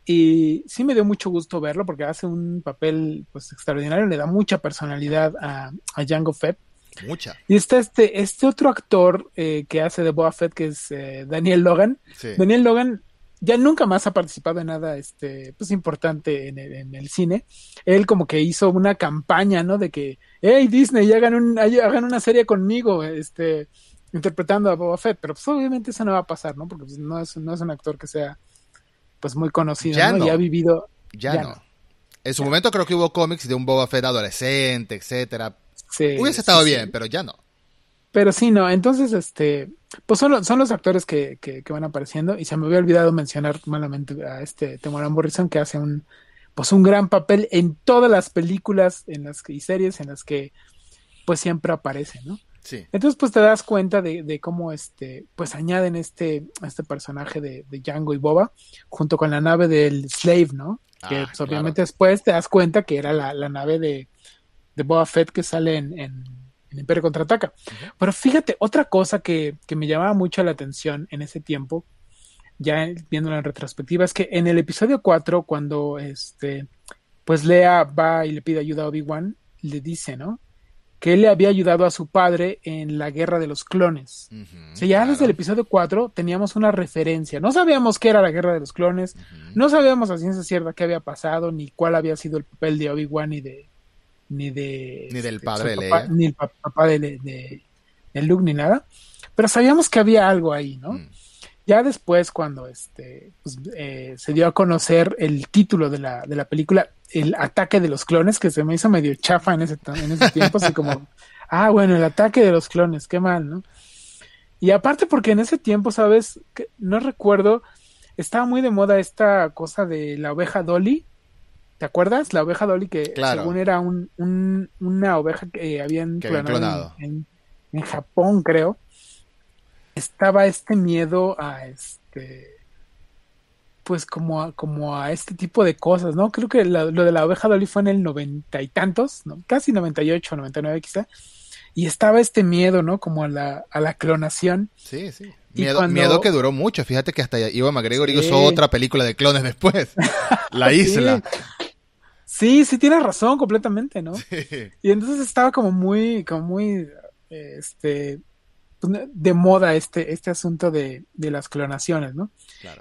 Y sí me dio mucho gusto verlo porque hace un papel pues extraordinario, le da mucha personalidad a, a Jango Fett. Mucha. Y está este, este otro actor eh, que hace de Boba Fett, que es eh, Daniel Logan. Daniel Logan ya nunca más ha participado en nada este, pues, importante en el, en el, cine. Él como que hizo una campaña, ¿no? De que, hey Disney, hagan, un, hagan una serie conmigo, este, interpretando a Boba Fett. Pero pues obviamente eso no va a pasar, ¿no? Porque pues, no, es, no es un actor que sea pues muy conocido, ya ¿no? Y ha vivido... Ya, no. En su momento creo que hubo cómics de un Boba Fett adolescente, etcétera. Sí, Hubiese estado bien, pero ya no. Pero sí, no. Entonces, este, pues son, los, son los actores que, que, van apareciendo. Y se me había olvidado mencionar malamente a este Temoran Morrison, que hace un, pues un gran papel en todas las películas en las que, y series en las que, pues siempre aparece, ¿no? Entonces, pues te das cuenta de, cómo este, pues añaden este, este personaje de, de, Django y Boba junto con la nave del Slave, ¿no? que ah, pues, obviamente después te das cuenta que era la, nave de, de, Boba Fett que sale en, en, Imperio Contraataca. Pero fíjate, otra cosa que, que me llamaba mucho la atención en ese tiempo, ya viéndolo en retrospectiva, es que en el episodio 4, cuando este, pues Lea va y le pide ayuda a Obi-Wan, le dice, ¿no? que él le había ayudado a su padre en la guerra de los clones. o sea, ya desde el episodio 4 teníamos una referencia. No sabíamos qué era la guerra de los clones, no sabíamos a ciencia cierta qué había pasado, ni cuál había sido el papel de Obi-Wan y de, ni de... Ni del este, padre de Leia. Ni el papá de, de, Luke, ni nada. Pero sabíamos que había algo ahí, ¿no? Mm. Ya después, cuando este, pues, eh, se dio a conocer el título de la, de la película, El ataque de los clones, que se me hizo medio chafa en ese, en ese tiempo, así como, ah, bueno, el ataque de los clones, qué mal, ¿no? Y aparte porque en ese tiempo, ¿sabes? Que no recuerdo, estaba muy de moda esta cosa de la oveja Dolly. ¿Te acuerdas? La oveja Dolly que según era un, una oveja que habían clonado, En, Japón, creo. Estaba este miedo a este pues como a, como a este tipo de cosas, ¿no? Creo que lo de la oveja Dolly fue en el noventa y tantos, ¿no? casi noventa y ocho, noventa y nueve quizá, y estaba este miedo, ¿no? Como a la, a la clonación. Sí, sí. Miedo, miedo que duró mucho. Fíjate que hasta Iwan McGregor hizo otra película de clones después. La isla. Sí. sí, tienes razón completamente, ¿no? Y entonces estaba como muy, como muy, este, pues, de moda este, este asunto de, de las clonaciones, ¿no?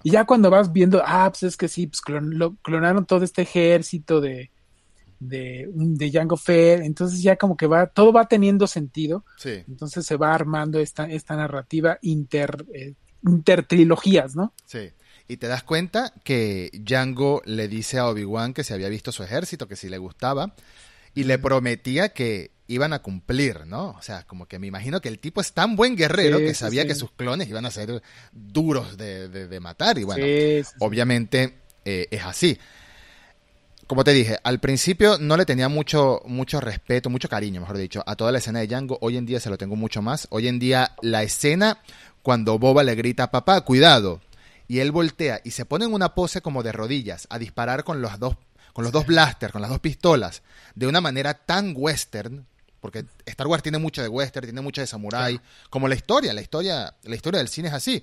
Y ya cuando vas viendo, ah, pues es que sí, pues clonaron todo este ejército de, de, de Django Fett, entonces ya como que va, todo va teniendo sentido, entonces se va armando esta, esta narrativa inter, eh, intertrilogías, ¿no? Sí. Y te das cuenta que Django le dice a Obi-Wan que se había visto su ejército, que si le gustaba, y le prometía que iban a cumplir, ¿no? O sea, como que me imagino que el tipo es tan buen guerrero que sabía que sus clones iban a ser duros de, de, matar, y bueno, obviamente eh, es así como te dije, al principio no le tenía mucho, mucho respeto, mucho cariño, mejor dicho, a toda la escena de Django. Hoy en día se lo tengo mucho más. Hoy en día la escena cuando Boba le grita papá, cuidado, y él voltea y se pone en una pose como de rodillas a disparar con los dos, con los dos blasters, con las dos pistolas, de una manera tan western, porque Star Wars tiene mucho de western, tiene mucho de samurai, como la historia, la historia, la historia del cine es así.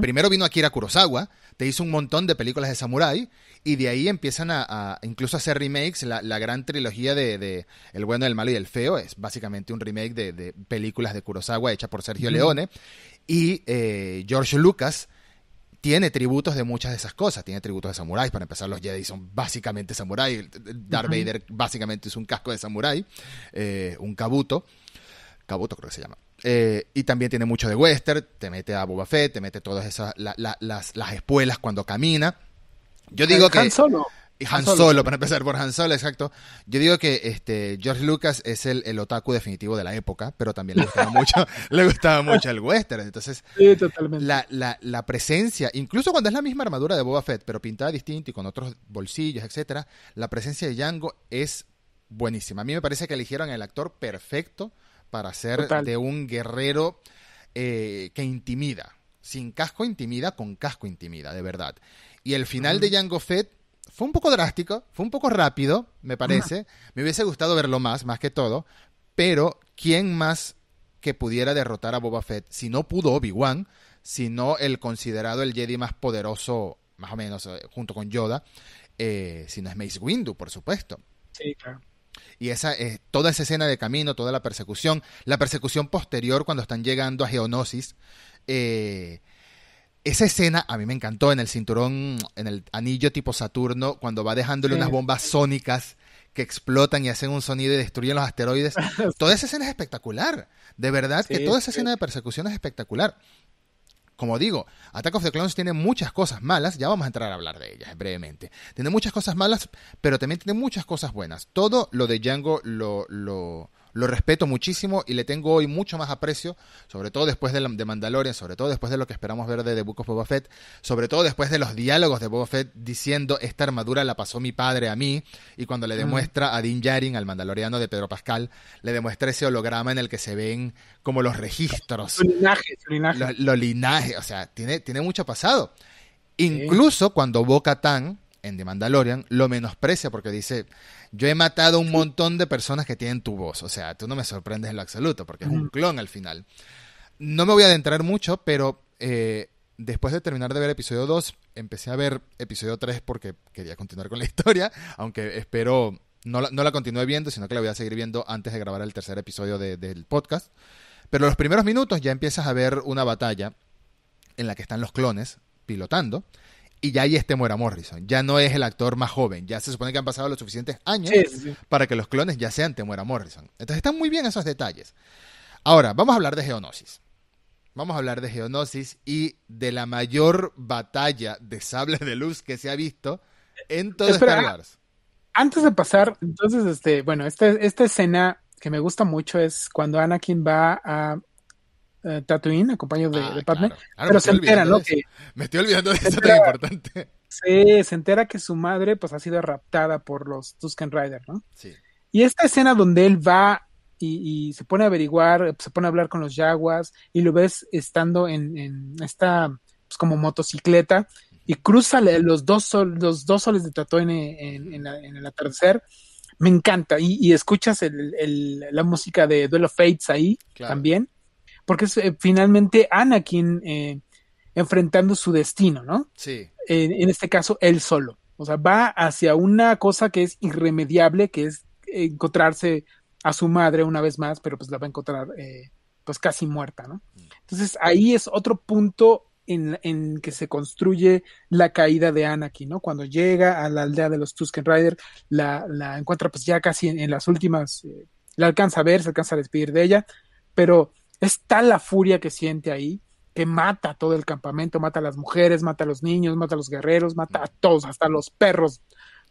Primero vino Akira Kurosawa, te hizo un montón de películas de samurái y de ahí empiezan a, incluso a hacer remakes. La, gran trilogía de, El bueno, el malo y el feo es básicamente un remake de, películas de Kurosawa hecha por Sergio Leone. Y eh, George Lucas tiene tributos de muchas de esas cosas. Tiene tributos de samuráis. Para empezar, los Jedi son básicamente samuráis. Darth Vader básicamente es un casco de samurái, eh, un kabuto. Kabuto creo que se llama. Eh, y también tiene mucho de western, te mete a Boba Fett, te mete todas esas, las, las espuelas cuando camina. Yo digo que... Han Solo. Han, Solo. para empezar por Han Solo, exacto. Yo digo que este George Lucas es el, el otaku definitivo de la época, pero también le gustaba mucho, le gustaba mucho el western. Entonces, La, la, la, presencia, incluso cuando es la misma armadura de Boba Fett, pero pintada distinto y con otros bolsillos, etcétera, la presencia de Django es buenísima. A mí me parece que eligieron el actor perfecto para ser de un guerrero eh, que intimida. Sin casco intimida, con casco intimida, de verdad. Y el final de Jango Fett fue un poco drástico, fue un poco rápido, me parece. Me hubiese gustado verlo más, más que todo. Pero, ¿quién más que pudiera derrotar a Boba Fett? Si no pudo Obi-Wan, sino el considerado el Jedi más poderoso, más o menos, eh, junto con Yoda, eh, si no es Mace Windu, por supuesto. Sí, claro. Y esa, eh, toda esa escena de camino, toda la persecución, la persecución posterior cuando están llegando a Geonosis, eh, esa escena a mí me encantó en el cinturón, en el anillo tipo Saturno, cuando va dejándole unas bombas sónicas que explotan y hacen un sonido y destruyen los asteroides. toda esa escena es espectacular. De verdad que toda esa escena de persecución es espectacular como digo, Attack of the Clones tiene muchas cosas malas, ya vamos a entrar a hablar de ellas brevemente. Tiene muchas cosas malas, pero también tiene muchas cosas buenas. Todo lo de Django lo, lo, lo respeto muchísimo y le tengo hoy mucho más aprecio, sobre todo después de, de Mandalorian, sobre todo después de lo que esperamos ver de The Book of Boba Fett, sobre todo después de los diálogos de Boba Fett diciendo esta armadura la pasó mi padre a mí y cuando le demuestra a Din Djarin, al mandaloriano de Pedro Pascal, le demuestra ese holograma en el que se ven como los registros. Su linaje, su linaje. Los linajes, o sea, tiene, tiene mucho pasado. Incluso cuando Boca Tan en The Mandalorian lo menosprecia porque dice, yo he matado un montón de personas que tienen tu voz, o sea, tú no me sorprendes en lo absoluto porque es un clon al final. No me voy a adentrar mucho, pero eh, después de terminar de ver episodio 2, empecé a ver episodio 3 porque quería continuar con la historia, aunque espero no la, no la continúe viendo, sino que la voy a seguir viendo antes de grabar el tercer episodio del podcast. Pero los primeros minutos ya empiezas a ver una batalla en la que están los clones pilotando y ya ahí es Temuera Morrison. Ya no es el actor más joven. Ya se supone que han pasado los suficientes años para que los clones ya sean Temuera Morrison. Entonces están muy bien esos detalles. Ahora, vamos a hablar de Geonosis. Vamos a hablar de Geonosis y de la mayor batalla de sables de luz que se ha visto en todo Star Wars. Antes de pasar, entonces, este, bueno, esta, esta escena que me gusta mucho es cuando Anakin va a eh, Tatooine, acompañado de, ah, Padme, pero se entera, ¿no? Que, me estoy olvidando de eso tan importante. Sí, se entera que su madre, pues, ha sido raptada por los Tusken Riders, ¿no? Sí. Y esta escena donde él va y, se pone a averiguar, se pone a hablar con los Jaguars y lo ves estando en, esta pues, como motocicleta y cruza los dos, los dos soles de Tatooine en, en, el atardecer. Me encanta. Y, escuchas la música de Duel of Fates ahí también. Porque es eh, finalmente Anakin eh, enfrentando su destino, ¿no? Sí. en este caso, él solo. O sea, va hacia una cosa que es irremediable, que es encontrarse a su madre una vez más, pero pues la va a encontrar eh, pues casi muerta, ¿no? Entonces ahí es otro punto en, en, que se construye la caída de Anakin, ¿no? Cuando llega a la aldea de los Tusken Rider, la, la encuentra pues ya casi en, las últimas, eh, la alcanza a ver, se alcanza a despedir de ella, pero es tal la furia que siente ahí que mata todo el campamento, mata a las mujeres, mata a los niños, mata a los guerreros, mata a todos, hasta los perros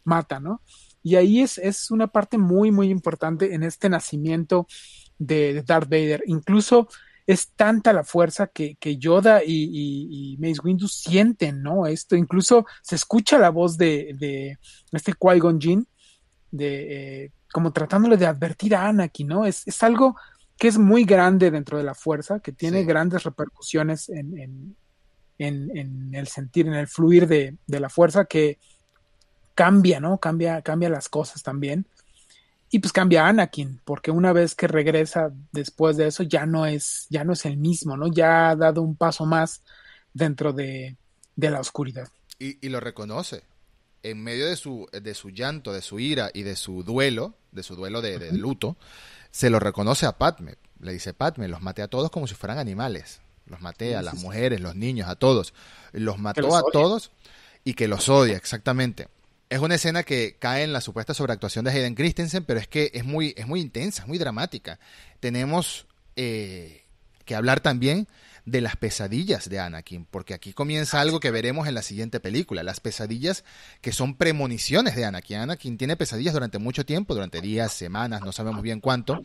mata, ¿no? Y ahí es, es una parte muy, muy importante en este nacimiento de, Darth Vader. Incluso es tanta la fuerza que, que Yoda y, y, Mace Windu sienten, ¿no? Esto, incluso se escucha la voz de, de este Qui-Gon Jinn, de, eh, como tratándole de advertir a Anakin, ¿no? Es, es, algo que es muy grande dentro de la fuerza, que tiene grandes repercusiones en, en, en, en, el sentir, en el fluir de, de la fuerza, que cambia, ¿no? Cambia, cambia las cosas también. Y pues cambia Anakin, porque una vez que regresa después de eso, ya no es, ya no es el mismo, ¿no? Ya ha dado un paso más dentro de, de la oscuridad. Y, lo reconoce. En medio de su, de su llanto, de su ira y de su duelo, de su duelo de, luto, se lo reconoce a Padme. Le dice, Padme, los maté a todos como si fueran animales. Los maté a las mujeres, los niños, a todos. Los mató a todos y que los odia, exactamente es una escena que cae en la supuesta sobreactuación de Hayden Christensen, pero es que es muy, es muy intensa, muy dramática. Tenemos eh, que hablar también de las pesadillas de Anakin, porque aquí comienza algo que veremos en la siguiente película, las pesadillas que son premoniciones de Anakin. Anakin tiene pesadillas durante mucho tiempo, durante días, semanas, no sabemos bien cuánto,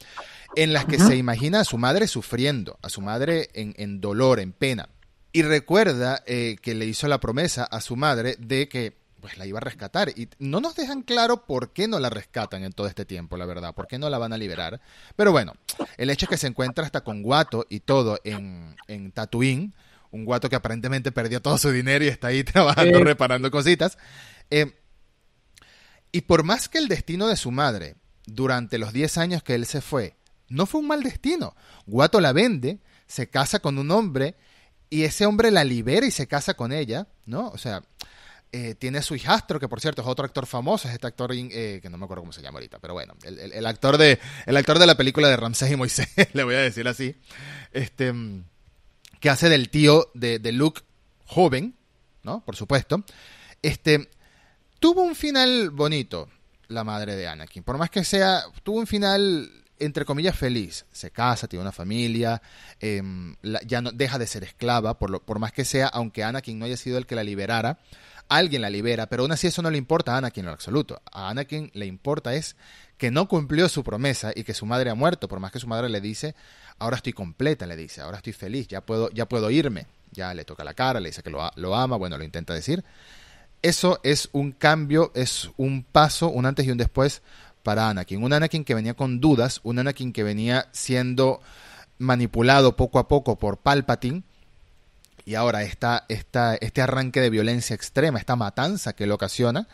en las que se imagina a su madre sufriendo, a su madre en, en dolor, en pena. Y recuerda eh, que le hizo la promesa a su madre de que pues la iba a rescatar. Y no nos dejan claro por qué no la rescatan en todo este tiempo, la verdad, por qué no la van a liberar. Pero bueno, el hecho es que se encuentra hasta con Guato y todo en, en Tatooine, un Guato que aparentemente perdió todo su dinero y está ahí trabajando, reparando cositas. Eh, y por más que el destino de su madre, durante los 10 años que él se fue, no fue un mal destino. Guato la vende, se casa con un hombre y ese hombre la libera y se casa con ella, ¿no? O sea, eh, tiene su hijastro, que por cierto es otro actor famoso, es este actor eh, que no me acuerdo cómo se llama ahorita, pero bueno, el, actor de el actor de la película de Ramsés y Moisés, le voy a decir así, este que hace del tío de, de Luke joven, ¿no? Por supuesto. Este tuvo un final bonito, la madre de Anakin, por más que sea, tuvo un final entre comillas feliz, se casa, tiene una familia, em, ya no deja de ser esclava, por, lo, por más que sea, aunque Anakin no haya sido el que la liberara, alguien la libera, pero aún así eso no le importa a Anakin en lo absoluto. A Anakin le importa es que no cumplió su promesa y que su madre ha muerto, por más que su madre le dice, ahora estoy completa, le dice, ahora estoy feliz, ya puedo, ya puedo irme. Ya le toca la cara, le dice que lo, ama, bueno, lo intenta decir. Eso es un cambio, es un paso, un antes y un después para Anakin. Un Anakin que venía con dudas, un Anakin que venía siendo manipulado poco a poco por Palpatine y ahora esta, esta, este arranque de violencia extrema, esta matanza que lo ocasiona,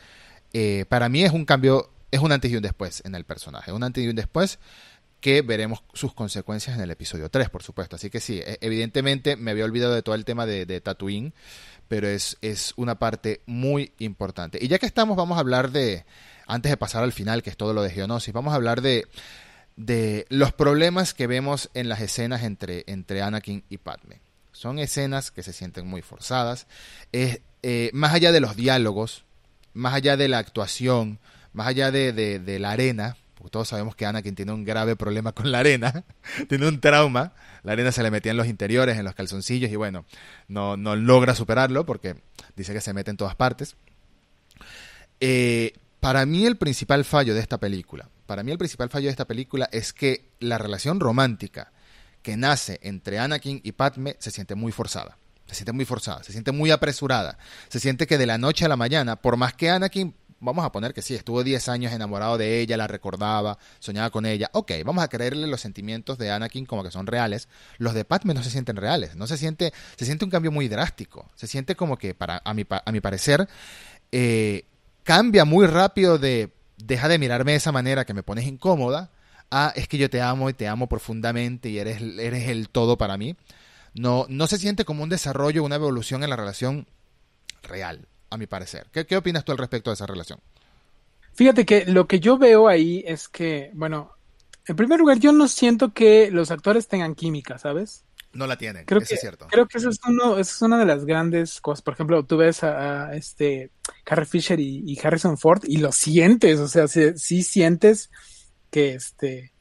eh, para mí es un cambio, es un antes y un después en el personaje, un antes y un después que veremos sus consecuencias en el episodio 3, por supuesto. Así que sí, e, evidentemente me había olvidado de todo el tema de, de Tatooine, pero es, es una parte muy importante. Y ya que estamos, vamos a hablar de, antes de pasar al final, que es todo lo de Geonosis, vamos a hablar de, de los problemas que vemos en las escenas entre, entre Anakin y Padme. Son escenas que se sienten muy forzadas. Eh, más allá de los diálogos, más allá de la actuación, más allá de, de, la arena, porque todos sabemos que Anakin tiene un grave problema con la arena, tiene un trauma, la arena se le metía en los interiores, en los calzoncillos y bueno, no, no logra superarlo porque dice que se mete en todas partes. Eh, para mí el principal fallo de esta película, para mí el principal fallo de esta película es que la relación romántica que nace entre Anakin y Padme se siente muy forzada. Se siente muy forzada, se siente muy apresurada. Se siente que de la noche a la mañana, por más que Anakin, vamos a poner que sí, estuvo 10 años enamorado de ella, la recordaba, soñaba con ella. Ok, vamos a creerle los sentimientos de Anakin como que son reales. Los de Padme no se sienten reales. No se siente, se siente un cambio muy drástico. Se siente como que, para, a, mi, a mi parecer, eh, cambia muy rápido de deja de mirarme de esa manera que me pones incómoda a es que yo te amo y te amo profundamente y eres, eres el todo para mí. No, no se siente como un desarrollo, una evolución en la relación real, a mi parecer. ¿Qué, qué opinas tú al respecto de esa relación? Fíjate que lo que yo veo ahí es que, bueno, en primer lugar, yo no siento que los actores tengan química, ¿sabes? No la tienen, creo eso que, es cierto. Creo que eso es, uno, eso es una de las grandes cosas. Por ejemplo, tú ves a, este Carrie Fisher y, Harrison Ford y lo sientes, o sea, sí, sientes que este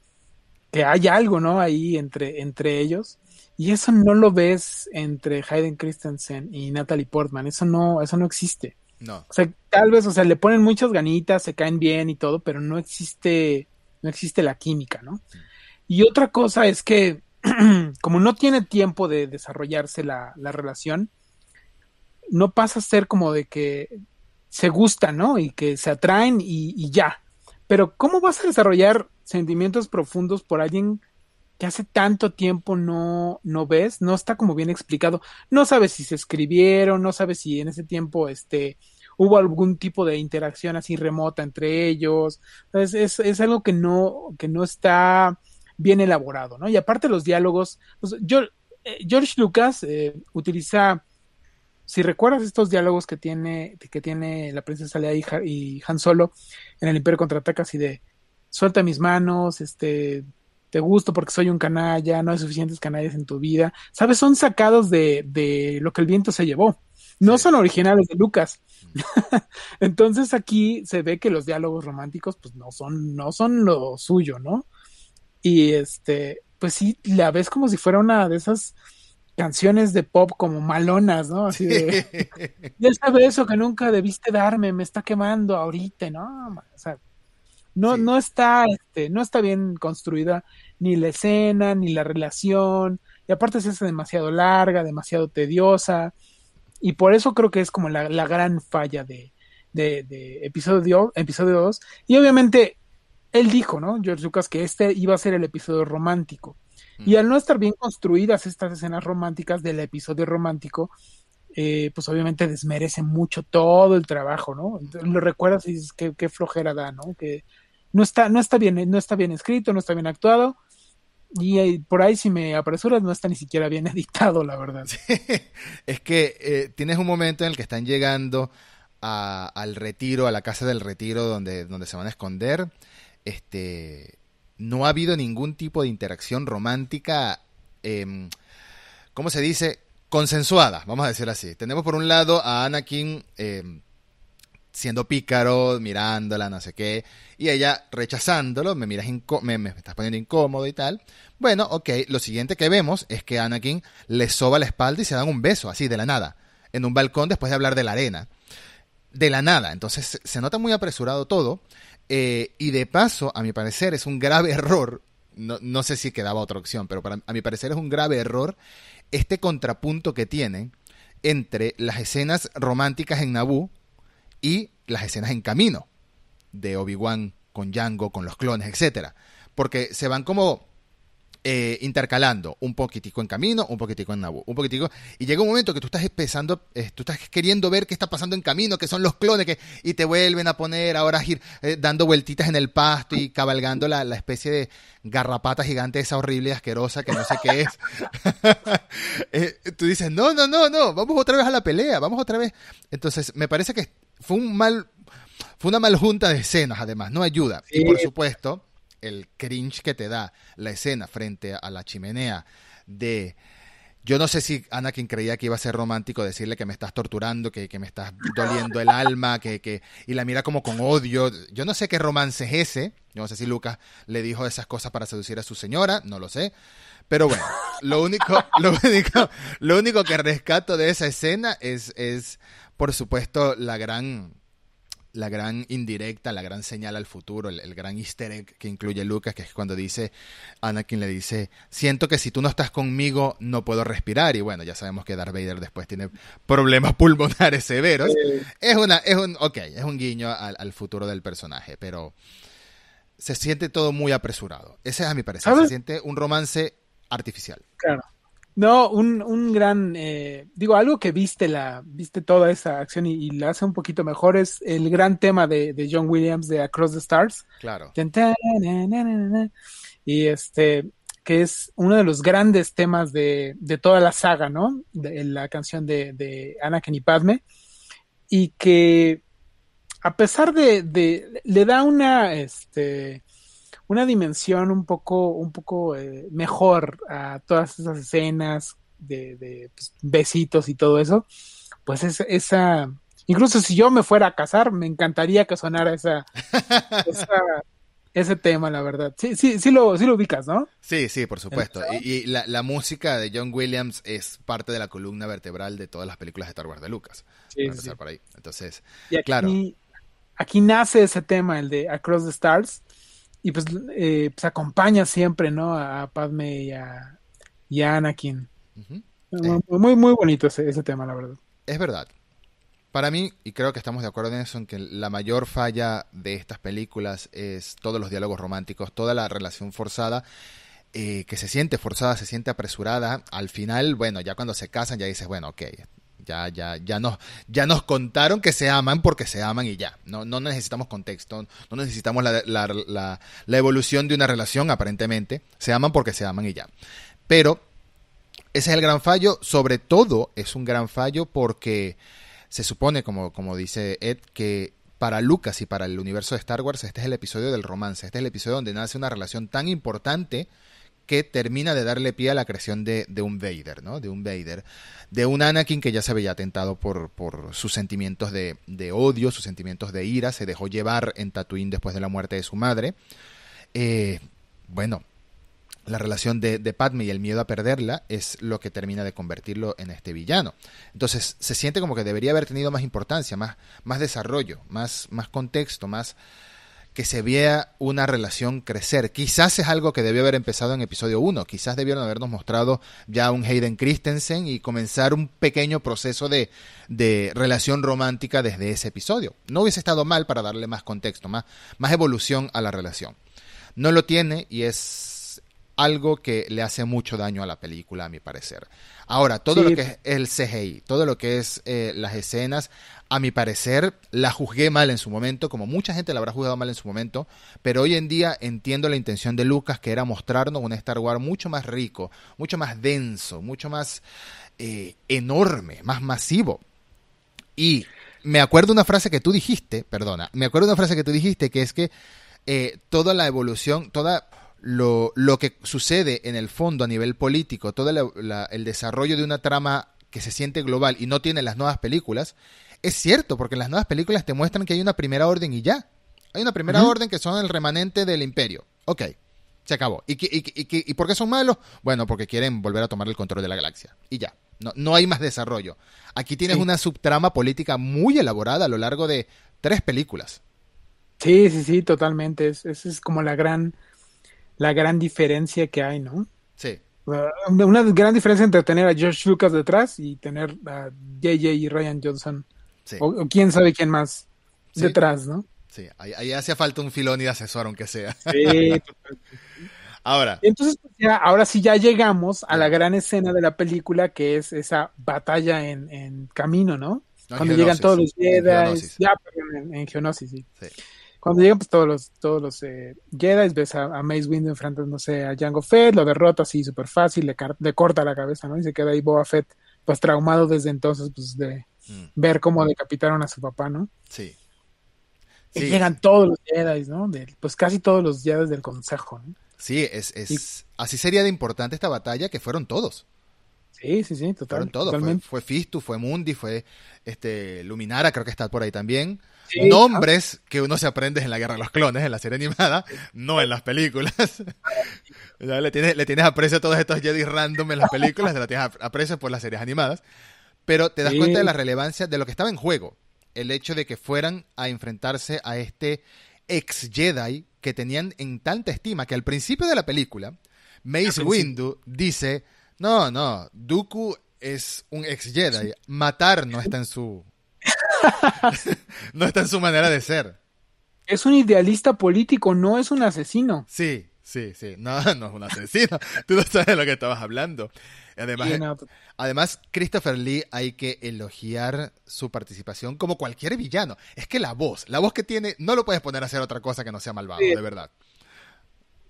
que hay algo, ¿no? Ahí entre, entre ellos. Y eso no lo ves entre Hayden Christensen y Natalie Portman. Eso no, eso no existe. No. O sea, tal vez, o sea, le ponen muchas ganitas, se caen bien y todo, pero no existe, no existe la química, ¿no? Y otra cosa es que como no tiene tiempo de desarrollarse la, relación, no pasa a ser como de que se gustan, ¿no? Y que se atraen y, ya. Pero ¿cómo vas a desarrollar sentimientos profundos por alguien que hace tanto tiempo no, no ves? No está como bien explicado. No sabes si se escribieron, no sabes si en ese tiempo este, hubo algún tipo de interacción así remota entre ellos. Es, es, algo que no, que no está bien elaborado, ¿no? Y aparte los diálogos, pues, eh, George Lucas eh, utiliza, si recuerdas estos diálogos que tiene, que tiene la princesa Leia y, Han Solo en el Imperio contraataca así de suelta mis manos, este, te gusto porque soy un canalla, no hay suficientes canallas en tu vida, ¿sabes? Son sacados de, de lo que el viento se llevó. No son originales de Lucas. Mm. Entonces aquí se ve que los diálogos románticos pues no son, no son lo suyo, ¿no? Y este, pues sí, la ves como si fuera una de esas canciones de pop como malonas, ¿no? Así de, ya sabes eso que nunca debiste darme, me está quemando ahorita, ¿no? O sea, no, no está, este, no está bien construida ni la escena, ni la relación, y aparte se hace demasiado larga, demasiado tediosa, y por eso creo que es como la, la gran falla de, de, de episodio, episodio 2, y obviamente él dijo, ¿no? George Lucas, que este iba a ser el episodio romántico. Y mm. al no estar bien construidas estas escenas románticas del episodio romántico, eh, pues obviamente desmerece mucho todo el trabajo, ¿no? lo recuerdas y dices qué, qué, flojera da, ¿no? Que no está, no está bien, no está bien escrito, no está bien actuado. Y eh, por ahí, si me apresuras, no está ni siquiera bien editado, la verdad. Es que eh, tienes un momento en el que están llegando al retiro, a la casa del retiro donde, donde se van a esconder este, no ha habido ningún tipo de interacción romántica, eh, ¿cómo se dice? Consensuada, vamos a decir así. Tenemos por un lado a Anakin em, siendo pícaro, mirándola, no sé qué, y ella rechazándolo, me miras me, me, estás poniendo incómodo y tal. Bueno, ok, lo siguiente que vemos es que Anakin le soba la espalda y se dan un beso, así de la nada, en un balcón después de hablar de la arena. De la nada, entonces se nota muy apresurado todo. Eh, y de paso, a mi parecer, es un grave error. No, sé si quedaba otra opción, pero para, a mi parecer es un grave error este contrapunto que tiene entre las escenas románticas en Naboo y las escenas en camino de Obi-Wan con Django, con los clones, etcétera. Porque se van como eh, intercalando un poquitico en camino, un poquitico en Nabu, un poquitico. Y llega un momento que tú estás empezando, eh, tú estás queriendo ver qué está pasando en camino, que son los clones, que, y te vuelven a poner ahora ir eh, dando vueltitas en el pasto y cabalgando la, la, especie de garrapata gigante esa horrible y asquerosa que no sé qué es. tú dices, no, no, no, no, vamos otra vez a la pelea, vamos otra vez. Entonces, me parece que fue un mal, fue una mal junta de escenas, además, no ayuda. Y por supuesto, el cringe que te da la escena frente a la chimenea de Yo no sé si Anakin creía que iba a ser romántico decirle que me estás torturando, que, que me estás doliendo el alma, que, que, y la mira como con odio. Yo no sé qué romance es ese. Yo no sé si Lucas le dijo esas cosas para seducir a su señora, no lo sé. Pero bueno, lo único, lo único, lo único que rescato de esa escena es, es, por supuesto, la gran la gran indirecta, la gran señal al futuro, el, gran easter egg que incluye Lucas, que es cuando dice, Anakin le dice, siento que si tú no estás conmigo no puedo respirar. Y bueno, ya sabemos que Darth Vader después tiene problemas pulmonares severos. Es una, es un, ok, es un guiño al, futuro del personaje, pero se siente todo muy apresurado. Ese es a mi parecer. Se siente un romance artificial. Claro. No, un, un gran, eh, digo, algo que viste la, viste toda esa acción y, la hace un poquito mejor es el gran tema de, de John Williams de Across the Stars. Claro. Y este, que es uno de los grandes temas de, de toda la saga, ¿no? De, la canción de, de Anakin y Padme. Y que a pesar de, de le da una, este, una dimensión un poco, un poco eh, mejor a todas esas escenas de, de pues, besitos y todo eso, pues es, esa, incluso si yo me fuera a casar, me encantaría que sonara esa, ese tema, la verdad. Sí, sí, sí lo, sí lo ubicas, ¿no? Sí, sí, por supuesto. Y, la, la, música de John Williams es parte de la columna vertebral de todas las películas de Star Wars de Lucas. Sí, sí. por ahí. Entonces, claro. Aquí nace ese tema, el de Across the Stars, y pues, eh, pues acompaña siempre, ¿no? A Padme y a, y Anakin. muy, muy, bonito ese, ese tema, la verdad. Es verdad. Para mí, y creo que estamos de acuerdo en eso, en que la mayor falla de estas películas es todos los diálogos románticos, toda la relación forzada, eh, que se siente forzada, se siente apresurada. Al final, bueno, ya cuando se casan ya dices, bueno, ok, ya, ya, ya nos, ya nos contaron que se aman porque se aman y ya. No, no necesitamos contexto, no necesitamos la, la, la, evolución de una relación, aparentemente. Se aman porque se aman y ya. Pero ese es el gran fallo. Sobre todo es un gran fallo porque se supone, como, como dice Ed, que para Lucas y para el universo de Star Wars este es el episodio del romance. Este es el episodio donde nace una relación tan importante que termina de darle pie a la creación de, un Vader, ¿no? De un Vader. De un Anakin que ya se veía tentado por, por sus sentimientos de, odio, sus sentimientos de ira, se dejó llevar en Tatooine después de la muerte de su madre. Eh, bueno, la relación de, de, Padme y el miedo a perderla es lo que termina de convertirlo en este villano. Entonces se siente como que debería haber tenido más importancia, más, más desarrollo, más, más contexto, más, que se vea una relación crecer. Quizás es algo que debió haber empezado en episodio 1, quizás debieron habernos mostrado ya un Hayden Christensen y comenzar un pequeño proceso de, de relación romántica desde ese episodio. No hubiese estado mal para darle más contexto, más, más evolución a la relación. No lo tiene y es algo que le hace mucho daño a la película, a mi parecer. Ahora, todo lo que es el CGI, todo lo que es eh, las escenas, a mi parecer, la juzgué mal en su momento, como mucha gente la habrá juzgado mal en su momento, pero hoy en día entiendo la intención de Lucas, que era mostrarnos un Star Wars mucho más rico, mucho más denso, mucho más eh, enorme, más masivo. Y me acuerdo una frase que tú dijiste, perdona, me acuerdo una frase que tú dijiste, que es que eh, toda la evolución, toda lo, lo, que sucede en el fondo a nivel político, todo el desarrollo de una trama que se siente global y no tiene las nuevas películas, es cierto, porque en las nuevas películas te muestran que hay una primera orden y ya. Hay una primera orden que son el remanente del imperio. Ok, se acabó. ¿Y, y, por qué son malos? Bueno, porque quieren volver a tomar el control de la galaxia. Y ya. No, no hay más desarrollo. Aquí tienes una subtrama política muy elaborada a lo largo de tres películas. Sí, sí, sí, totalmente. Esa es como la gran, la gran diferencia que hay, ¿no? Sí. Una gran diferencia entre tener a George Lucas detrás y tener a JJ y Ryan Johnson o, quién sabe quién más detrás, ¿no? Sí, ahí, hacía falta un filón y de asesor, aunque sea. Sí, Ahora. Entonces, pues, ya, ahora sí ya llegamos a la gran escena de la película, que es esa batalla en, camino, ¿no? Cuando llegan todos los Jedi, ya, en, en, Geonosis, sí. Cuando llegan pues, todos los, todos los eh, Jedi, ves a, Mace Windu enfrentándose a Jango Fett, lo derrota así súper fácil, le, le, corta la cabeza, ¿no? Y se queda ahí Boba Fett, pues traumado desde entonces, pues de, Mm. ver cómo decapitaron a su papá, ¿no? Sí. Y llegan todos los Jedi, ¿no? pues casi todos los Jedi del Consejo, ¿no? Sí, es, es así sería de importante esta batalla que fueron todos. Sí, sí, sí, total, todo. Fue, fue, Fistu, fue Mundi, fue este Luminara, creo que está por ahí también. Nombres que uno se aprende en la Guerra de los Clones, en la serie animada, no en las películas. le, tienes, le tienes aprecio a todos estos Jedi random en las películas, le tienes aprecio por las series animadas. Pero te das cuenta de la relevancia de lo que estaba en juego. El hecho de que fueran a enfrentarse a este ex Jedi que tenían en tanta estima que al principio de la película, Mace Windu dice, no, no, Dooku es un ex Jedi, matar no está en su... no está en su manera de ser. Es un idealista político, no es un asesino. Sí, sí, sí. No, no es un asesino. Tú no sabes de lo que estabas hablando. Además, además, Christopher Lee hay que elogiar su participación como cualquier villano. Es que la voz, la voz que tiene, no lo puedes poner a hacer otra cosa que no sea malvado, de verdad.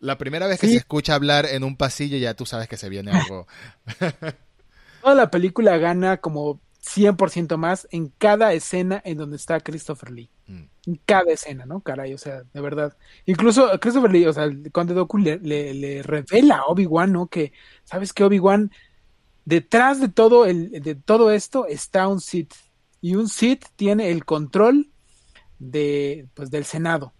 La primera vez que se escucha hablar en un pasillo ya tú sabes que se viene algo. Toda la película gana como 100% más en cada escena en donde está Christopher Lee. Cada escena, ¿no? Caray, o sea, de verdad. Incluso Christopher Lee, o sea, cuando Doku le, le revela a Obi-Wan, ¿no? Que, ¿sabes qué? Obi-Wan detrás de todo, el, de todo esto está un Sith. Y un Sith tiene el control de, pues, del Senado.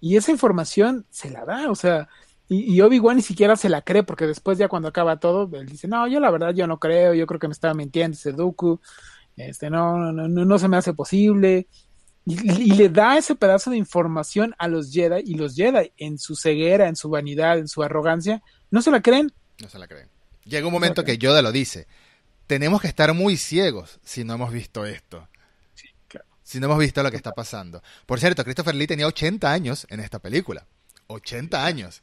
Y esa información se la da, o sea, y, Obi-Wan ni siquiera se la cree, porque después ya cuando acaba todo, él dice, no, yo la verdad yo no creo, yo creo que me estaba mintiendo ese Dooku, este, no, no, no, no se me hace posible. Y, y, le da ese pedazo de información a los Jedi, y los Jedi, en su ceguera, en su vanidad, en su arrogancia, no se la creen. No se la creen. Llega un momento que Yoda lo dice. Tenemos que estar muy ciegos si no hemos visto esto. Si no hemos visto lo que está pasando. Por cierto, Christopher Lee tenía 80 años en esta película. 80 años.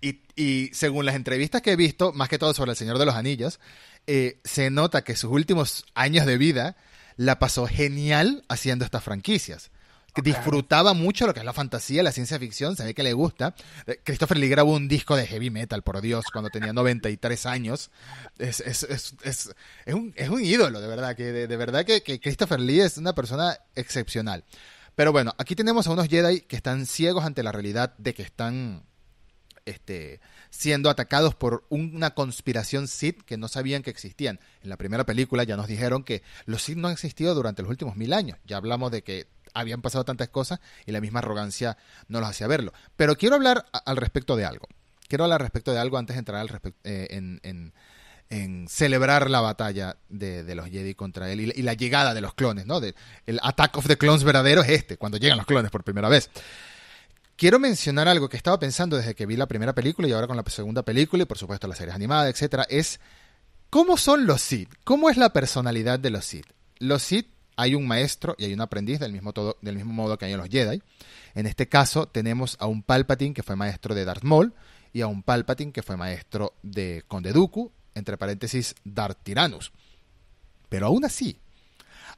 Y, según las entrevistas que he visto, más que todo sobre El Señor de los Anillos, eh, se nota que sus últimos años de vida la pasó genial haciendo estas franquicias que disfrutaba mucho lo que es la fantasía, la ciencia ficción, se ve que le gusta. Eh, Christopher Lee grabó un disco de heavy metal, por Dios, cuando tenía 93 años. Es, es, es, es, es un, es un ídolo, de verdad, que de, verdad que, que, Christopher Lee es una persona excepcional. Pero bueno, aquí tenemos a unos Jedi que están ciegos ante la realidad de que están este, siendo atacados por una conspiración Sith que no sabían que existían. En la primera película ya nos dijeron que los Sith no han existido durante los últimos mil años. Ya hablamos de que habían pasado tantas cosas y la misma arrogancia no los hacía verlo. Pero quiero hablar al respecto de algo. Quiero hablar al respecto de algo antes de entrar al eh, en, en, celebrar la batalla de, los Jedi contra él y, la llegada de los clones, ¿no? De, el Attack of the Clones verdadero es este, cuando llegan los clones por primera vez. Quiero mencionar algo que estaba pensando desde que vi la primera película y ahora con la segunda película y por supuesto las series animadas, etcétera, es cómo son los Sith, cómo es la personalidad de los Sith. Los Sith hay un maestro y hay un aprendiz del mismo, todo, del mismo modo que hay en los Jedi. En este caso tenemos a un Palpatine que fue maestro de Darth Maul y a un Palpatine que fue maestro de Conde Dooku, entre paréntesis Darth Tyrannus. Pero aún así,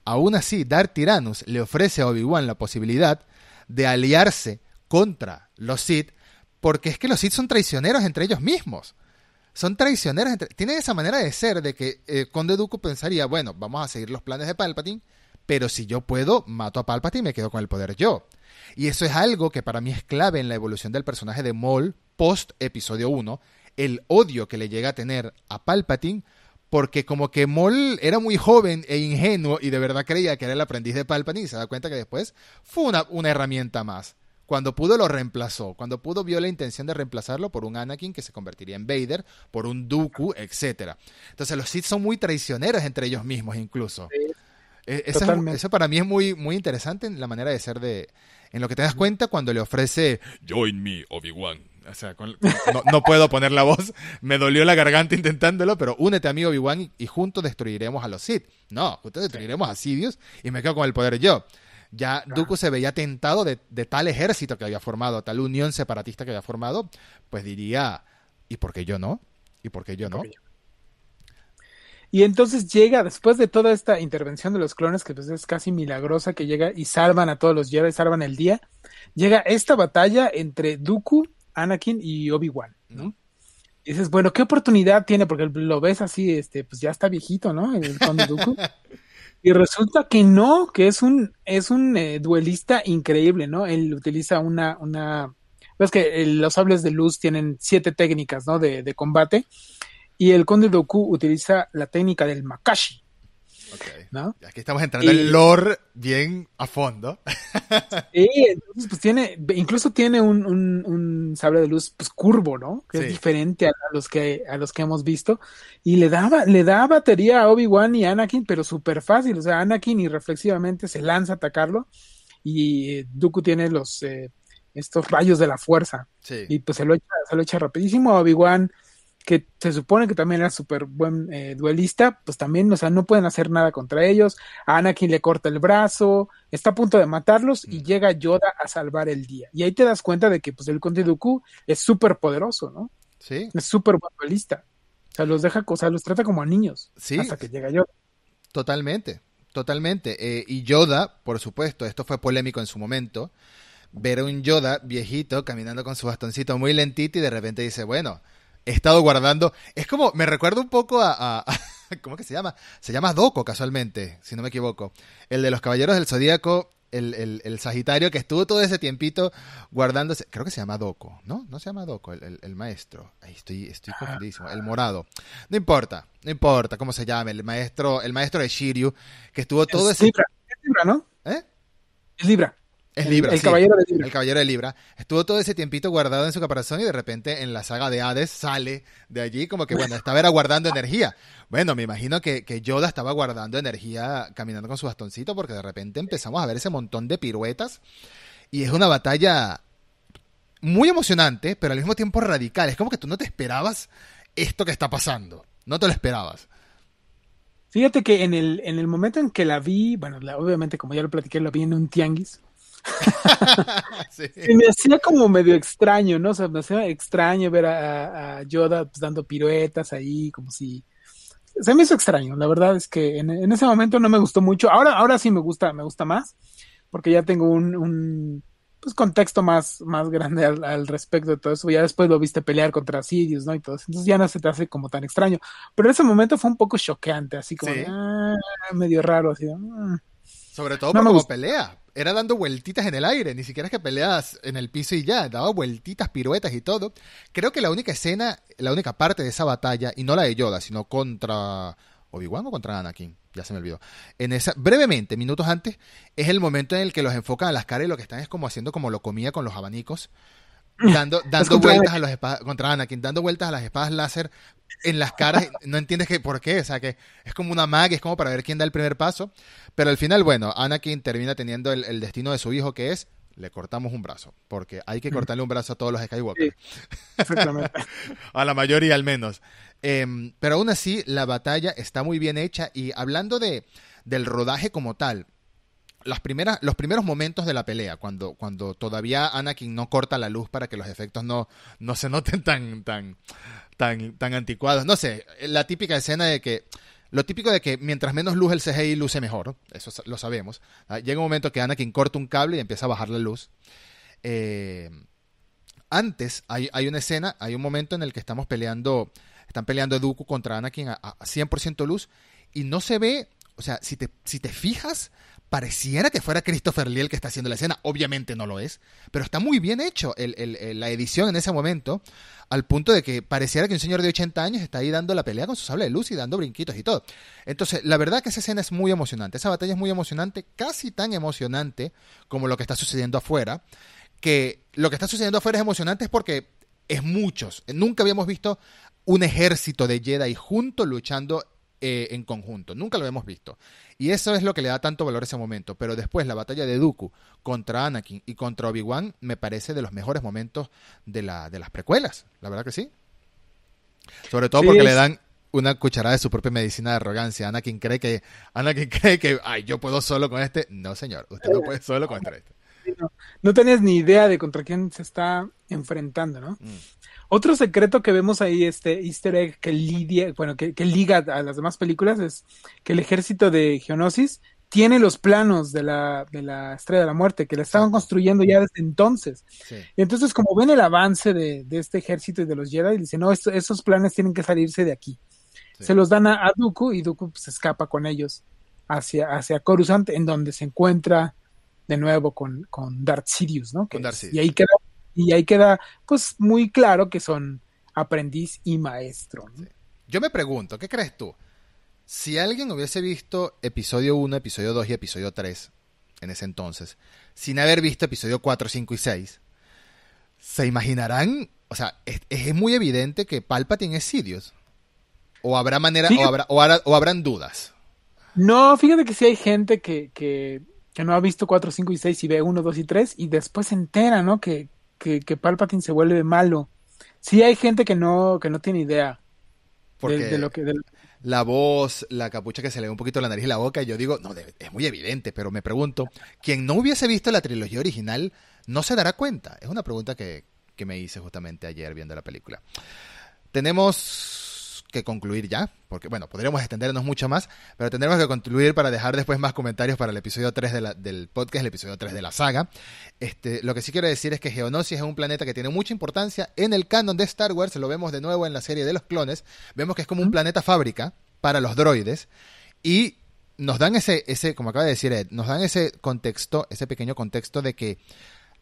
aún así Darth Tyrannus le ofrece a Obi-Wan la posibilidad de aliarse contra los Sith porque es que los Sith son traicioneros entre ellos mismos son traicioneros. Entre... Tienen esa manera de ser de que eh, Conde Dooku pensaría, bueno, vamos a seguir los planes de Palpatine, pero si yo puedo, mato a Palpatine y me quedo con el poder yo. Y eso es algo que para mí es clave en la evolución del personaje de Maul post episodio 1, el odio que le llega a tener a Palpatine, porque como que Maul era muy joven e ingenuo y de verdad creía que era el aprendiz de Palpatine y se da cuenta que después fue una, una herramienta más. Cuando pudo lo reemplazó, cuando pudo vio la intención de reemplazarlo por un Anakin que se convertiría en Vader, por un Dooku, etcétera. Entonces los Sith son muy traicioneros entre ellos mismos incluso. Eh, eso, para mí es muy, muy interesante en la manera de ser de... En lo que te das cuenta cuando le ofrece Join me, Obi-Wan. O sea, no, puedo poner la voz, me dolió la garganta intentándolo, pero únete a mí, Obi-Wan, y, juntos destruiremos a los Sith. No, juntos destruiremos a Sidious y me quedo con el poder yo. Ya Dooku se veía tentado de, de, tal ejército que había formado, tal unión separatista que había formado, pues diría, ¿y por qué yo no? ¿Y por qué yo no? Y entonces llega, después de toda esta intervención de los clones, que pues es casi milagrosa, que llega y salvan a todos los Jedi, salvan el día, llega esta batalla entre Dooku, Anakin y Obi-Wan, ¿no? Y dices, bueno, ¿qué oportunidad tiene? Porque lo ves así, este, pues ya está viejito, ¿no? El conde Dooku. y resulta que no, que es un, es un eh, duelista increíble, ¿no? Él utiliza una, una, ves que los sables de luz tienen siete técnicas, ¿no? De, de combate y el conde Doku utiliza la técnica del Makashi. Okay. ¿no? Aquí estamos entrando en lore bien a fondo. sí, entonces pues tiene, incluso tiene un, un, sable de luz pues curvo, ¿no? Que es diferente a, los que a los que hemos visto. Y le daba, le da batería a Obi-Wan y Anakin, pero súper fácil. O sea, Anakin irreflexivamente se lanza a atacarlo. Y eh, Dooku tiene los eh, estos rayos de la fuerza. Y pues se lo echa, se lo echa rapidísimo. Obi-Wan que se supone que también era súper buen eh, duelista, pues también, o sea, no pueden hacer nada contra ellos. A Anakin le corta el brazo, está a punto de matarlos y mm. llega Yoda a salvar el día. Y ahí te das cuenta de que, pues, el Conde Dooku es súper poderoso, ¿no? Sí. Es súper buen duelista. O sea, los deja, o sea, los trata como a niños. Sí. Hasta que llega Yoda. Totalmente, totalmente. Eh, y Yoda, por supuesto, esto fue polémico en su momento. Ver a un Yoda viejito caminando con su bastoncito muy lentito y de repente dice, bueno, he estado guardando. Es como, me recuerda un poco a, ¿Cómo que se llama? Se llama Doco, casualmente, si no me equivoco. El de los Caballeros del Zodíaco, el, el, Sagitario, que estuvo todo ese tiempito guardándose. Creo que se llama Doco, ¿no? No se llama Doco, el, maestro. Ahí estoy, estoy confundidísimo. El morado. No importa, no importa cómo se llame. El maestro, el maestro de Shiryu, que estuvo todo ese. Libra, es Libra, ¿no? ¿Eh? Es Libra. Es Libra. El, caballero de Libra. El caballero de Libra. Estuvo todo ese tiempito guardado en su caparazón y de repente en la saga de Hades sale de allí como que, bueno, estaba era guardando energía. Bueno, me imagino que, que, Yoda estaba guardando energía caminando con su bastoncito porque de repente empezamos a ver ese montón de piruetas y es una batalla muy emocionante, pero al mismo tiempo radical. Es como que tú no te esperabas esto que está pasando. No te lo esperabas. Fíjate que en el, en el momento en que la vi, bueno, obviamente como ya lo platiqué, la vi en un tianguis. Y me hacía como medio extraño, ¿no? O sea, me hacía extraño ver a, Yoda pues, dando piruetas ahí, como si... Se me hizo extraño, la verdad es que en, ese momento no me gustó mucho. Ahora, ahora sí me gusta, me gusta más, porque ya tengo un, pues, contexto más, más grande al, respecto de todo eso. Ya después lo viste pelear contra Sirius, ¿no? Y todo eso. Entonces ya no se te hace como tan extraño. Pero en ese momento fue un poco choqueante, así como ah, medio raro, así. Ah". Sobre todo por como pelea era dando vueltitas en el aire, ni siquiera es que peleas en el piso y ya, daba vueltitas, piruetas y todo. Creo que la única escena, la única parte de esa batalla, y no la de Yoda, sino contra Obi-Wan o contra Anakin, ya se me olvidó. En esa, brevemente, minutos antes, es el momento en el que los enfocan a las caras y lo que están es como haciendo como lo comía con los abanicos dando, dando vueltas a las espadas contra Anakin, dando vueltas a las espadas láser en las caras, no entiendes que por qué, o sea que es como una mag, es como para ver quién da el primer paso, pero al final, bueno, Anakin termina teniendo el, destino de su hijo que es le cortamos un brazo, porque hay que mm. cortarle un brazo a todos los Skywalker. a la mayoría al menos. Em, pero aún así, la batalla está muy bien hecha y hablando de, del rodaje como tal, las primeras, los primeros momentos de la pelea, cuando, cuando todavía Anakin no corta la luz para que los efectos no, no se noten tan, tan, tan, tan anticuados. No sé, la típica escena de que, lo típico de que mientras menos luz el CGI luce mejor, eso lo sabemos. Ah, llega un momento que Anakin corta un cable y empieza a bajar la luz. Eh, antes hay, hay, una escena, hay un momento en el que estamos peleando, están peleando Dooku contra Anakin a, a 100% luz y no se ve, o sea, si te, si te fijas, pareciera que fuera Christopher Lee el que está haciendo la escena. Obviamente no lo es, pero está muy bien hecho la edición en ese momento, al punto de que pareciera que un señor de 80 años está ahí dando la pelea con su sable de luz y dando brinquitos y todo. Entonces, la verdad que esa escena es muy emocionante. Esa batalla es muy emocionante, casi tan emocionante como lo que está sucediendo afuera. Que lo que está sucediendo afuera es emocionante porque es muchos. Nunca habíamos visto un ejército de Jedi juntos luchando eh, en conjunto. Nunca lo hemos visto. Y eso es lo que le da tanto valor a ese momento. Pero después la batalla de Dooku contra Anakin y contra Obi-Wan me parece de los mejores momentos de, la, de las precuelas. La verdad que sí. Sobre todo porque le dan una cucharada de su propia medicina de arrogancia. Anakin cree que, Anakin cree que, ay, yo puedo solo con este. No, señor, usted no puede solo contra este. No, tenías ni idea de contra quién se está enfrentando, ¿no? Mm. Otro secreto que vemos ahí, este easter egg que lidia, bueno, que, liga a las demás películas es que el ejército de Geonosis tiene los planos de la, de la Estrella de la Muerte, que la estaban construyendo ya desde entonces. Y entonces, como ven el avance de, este ejército y de los Jedi, dicen, no, esos planes tienen que salirse de aquí. Se los dan a, Dooku y Dooku se pues, escapa con ellos hacia, hacia Coruscant, en donde se encuentra de nuevo con, con Darth Sidious, ¿no? Y ahí queda y ahí queda pues muy claro que son aprendiz y maestro. Yo me pregunto, ¿qué crees tú? Si alguien hubiese visto episodio 1, episodio 2 y episodio 3 en ese entonces, sin haber visto episodio 4, 5 y 6, ¿se imaginarán? O sea, es, muy evidente que Palpatine es Sidious. ¿O habrá manera, o, habrá, o, habrán dudas? No, fíjate que sí hay gente que, que, que, no ha visto 4, 5 y 6 y ve 1, 2 y 3 y después se entera, ¿no? Que, que, que Palpatine se vuelve malo. Sí hay gente que no, que no tiene idea de, lo que... La voz, la capucha que se le ve un poquito la nariz y la boca, y yo digo, no, es muy evidente, pero me pregunto, quien no hubiese visto la trilogía original, ¿no se dará cuenta? Es una pregunta que, que me hice justamente ayer viendo la película. Tenemos que concluir ya, porque bueno, podríamos extendernos mucho más, pero tendremos que concluir para dejar después más comentarios para el episodio 3 del podcast, el episodio 3 de la saga. Este, lo que sí quiero decir es que Geonosis es un planeta que tiene mucha importancia en el canon de Star Wars, lo vemos de nuevo en la serie de los clones, vemos que es como un planeta fábrica para los droides y nos dan ese, ese como acaba de decir Ed, nos dan ese contexto, ese pequeño contexto de que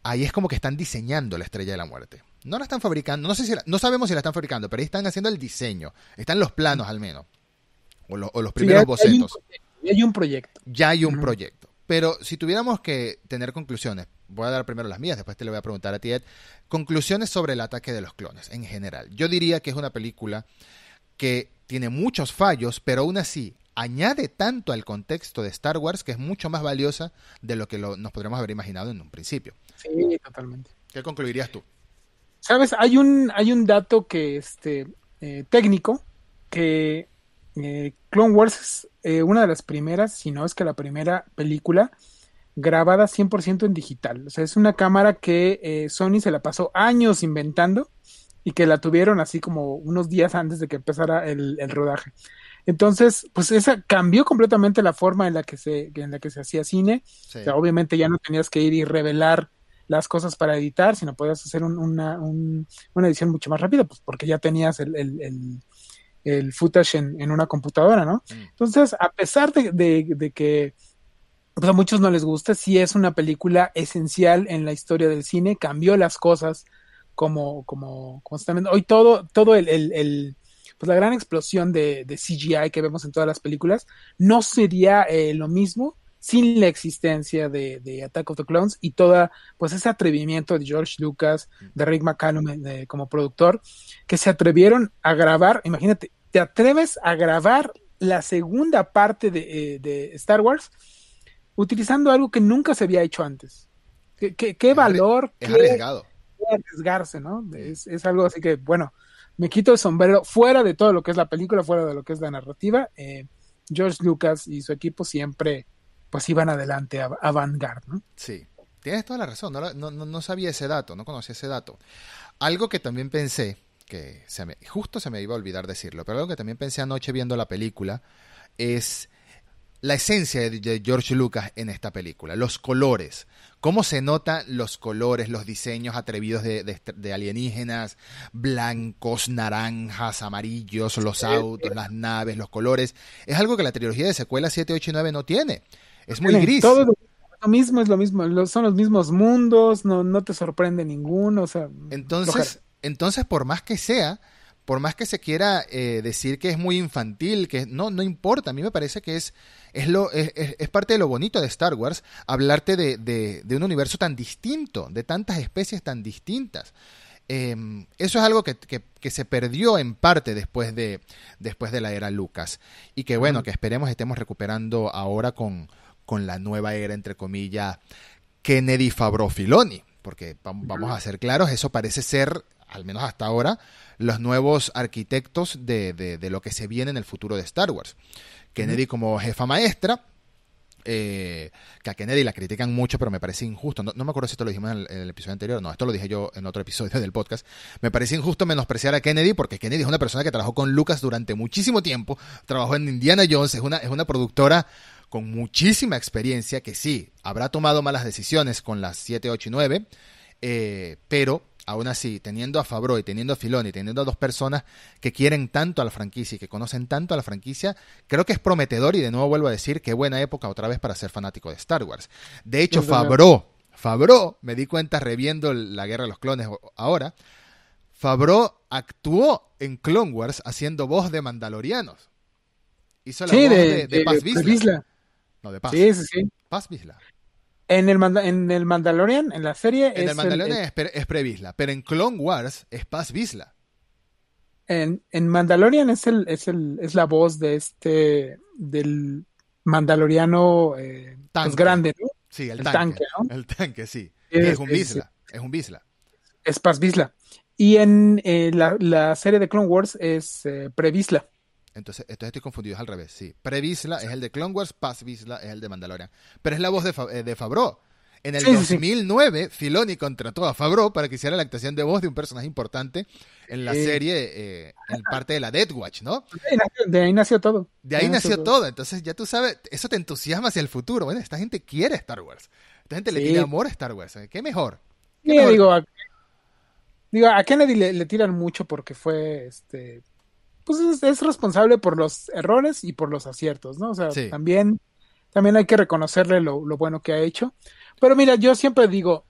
ahí es como que están diseñando la estrella de la muerte. No la están fabricando, no sé si no sabemos si la están fabricando, pero ahí están haciendo el diseño. Están los planos al menos. O, los primeros bocetos. ya hay un proyecto. Ya hay un proyecto. Pero si tuviéramos que tener conclusiones, voy a dar primero las mías, después te le voy a preguntar a ti, Ed, conclusiones sobre el ataque de los clones en general. Yo diría que es una película que tiene muchos fallos, pero aún así añade tanto al contexto de Star Wars que es mucho más valiosa de lo que nos podríamos haber imaginado en un principio. Sí, totalmente. ¿Qué concluirías tú? Sabes, hay un, hay un dato que este eh, técnico que eh, Clone Wars es eh, una de las primeras, si no es que la primera película grabada 100% en digital. O sea, es una cámara que Sony se la pasó años inventando y que la tuvieron así como unos días antes de que empezara el, el rodaje. Entonces, pues esa cambió completamente la forma en la que se, en la que se hacía cine. O sea, obviamente ya no tenías que ir y revelar las cosas para editar, sino podías hacer una, una, edición mucho más rápida, pues porque ya tenías el, el, el, footage en, en, una computadora, ¿no? Mm. Entonces, a pesar de, de, que pues a muchos no les gusta, sí es una película esencial en la historia del cine, cambió las cosas como, como, como se Hoy todo, todo el, el pues la gran explosión de, de, CGI que vemos en todas las películas no sería eh, lo mismo sin la existencia de, de, Attack of the Clones y toda pues ese atrevimiento de George Lucas, de Rick McCallum eh, como productor, que se atrevieron a grabar, imagínate, te atreves a grabar la segunda parte de, eh, Star Wars utilizando algo que nunca se había hecho antes. ¿Qué, qué, valor? Es arriesgado. arriesgarse, ¿no? Es, es algo así que, bueno, me quito el sombrero fuera de todo lo que es la película, fuera de lo que es la narrativa. Eh, George Lucas y su equipo siempre pues iban adelante a, Vanguard, ¿no? Sí, tienes toda la razón, no, no, no, sabía ese dato, no conocía ese dato. Algo que también pensé, que se me, justo se me iba a olvidar decirlo, pero algo que también pensé anoche viendo la película es la esencia de George Lucas en esta película, los colores, cómo se notan los colores, los diseños atrevidos de, alienígenas, blancos, naranjas, amarillos, los autos, las naves, los colores. Es algo que la trilogía de secuela 7, 8 y 9 no tiene. Es muy gris. Todo lo mismo es lo mismo, son los mismos mundos, no, no te sorprende ninguno, o sea. Entonces, entonces, por más que sea, por más que se quiera eh, decir que es muy infantil, que no, no importa, a mí me parece que es, es, lo, es, es parte de lo bonito de Star Wars, hablarte de, de, de, un universo tan distinto, de tantas especies tan distintas. Em, eso es algo que, que, que, se perdió en parte después de, después de la era Lucas y que bueno, que esperemos estemos recuperando ahora con, con la nueva era, entre comillas, Kennedy Fabro Filoni, porque vamos a ser claros, eso parece ser al menos hasta ahora, los nuevos arquitectos de, de, lo que se viene en el futuro de Star Wars. Kennedy como jefa maestra, eh, que a Kennedy la critican mucho, pero me parece injusto. No, me acuerdo si esto lo dijimos en el, episodio anterior, no, esto lo dije yo en otro episodio del podcast. Me parece injusto menospreciar a Kennedy porque Kennedy es una persona que trabajó con Lucas durante muchísimo tiempo, trabajó en Indiana Jones, es una, es una productora con muchísima experiencia que sí, habrá tomado malas decisiones con las 7, 8 y 9, eh, pero aún así, teniendo a Fabro y teniendo a Filoni, teniendo a dos personas que quieren tanto a la franquicia y que conocen tanto a la franquicia, creo que es prometedor y de nuevo vuelvo a decir qué buena época otra vez para ser fanático de Star Wars. De hecho, Fabro, Fabro, me di cuenta reviendo la Guerra de los Clones ahora, Favreau actuó en Clone Wars haciendo voz de mandalorianos. Hizo la voz de, de, Paz Vizla. No, de Paz. Sí, sí, sí. Paz Vizla. En el, en el Mandalorian, en la serie. En el Mandalorian es, es Previsla, pero en Clone Wars es Paz Vizla. En, en Mandalorian es el, es el, es la voz de este del Mandaloriano eh, pues grande, ¿no? Sí, el, tanque, ¿no? El tanque, sí. Es, un Vizla, es, un Vizla. Es Paz Vizla. Y en eh, la, la, serie de Clone Wars es eh, Previsla. Entonces, entonces estoy confundido, es al revés, sí. Previsla es el de Clone Wars, Paz Vizla es el de Mandalorian. Pero es la voz de, eh, de Favreau. En el 2009, Filoni contrató a Favreau para que hiciera la actuación de voz de un personaje importante en la serie, eh, en parte de la Dead Watch, ¿no? De ahí nació todo. De ahí, nació, todo. Entonces, ya tú sabes, eso te entusiasma hacia el futuro. Bueno, esta gente quiere Star Wars. Esta gente le tiene amor a Star Wars. ¿eh? ¿Qué mejor? ¿Qué Digo, a, digo, a Kennedy le, le, tiran mucho porque fue, este, pues es, responsable por los errores y por los aciertos, ¿no? O sea, también, también hay que reconocerle lo, bueno que ha hecho. Pero mira, yo siempre digo,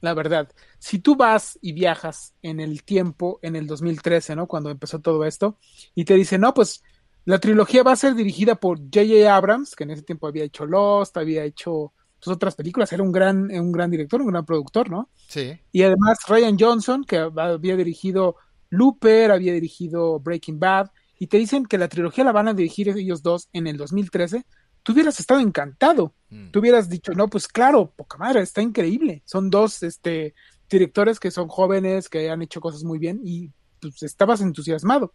la verdad, si tú vas y viajas en el tiempo, en el 2013, ¿no? Cuando empezó todo esto, y te dicen, no, pues la trilogía va a ser dirigida por J.J. Abrams, que en ese tiempo había hecho Lost, había hecho pues, otras películas, era un gran, un gran director, un gran productor, ¿no? Sí. Y además Ryan Johnson, que había dirigido Looper había dirigido Breaking Bad y te dicen que la trilogía la van a dirigir ellos dos en el 2013, tú hubieras estado encantado. Mm. Tú hubieras dicho, no, pues claro, poca madre, está increíble. Son dos este, directores que son jóvenes, que han hecho cosas muy bien y pues estabas entusiasmado.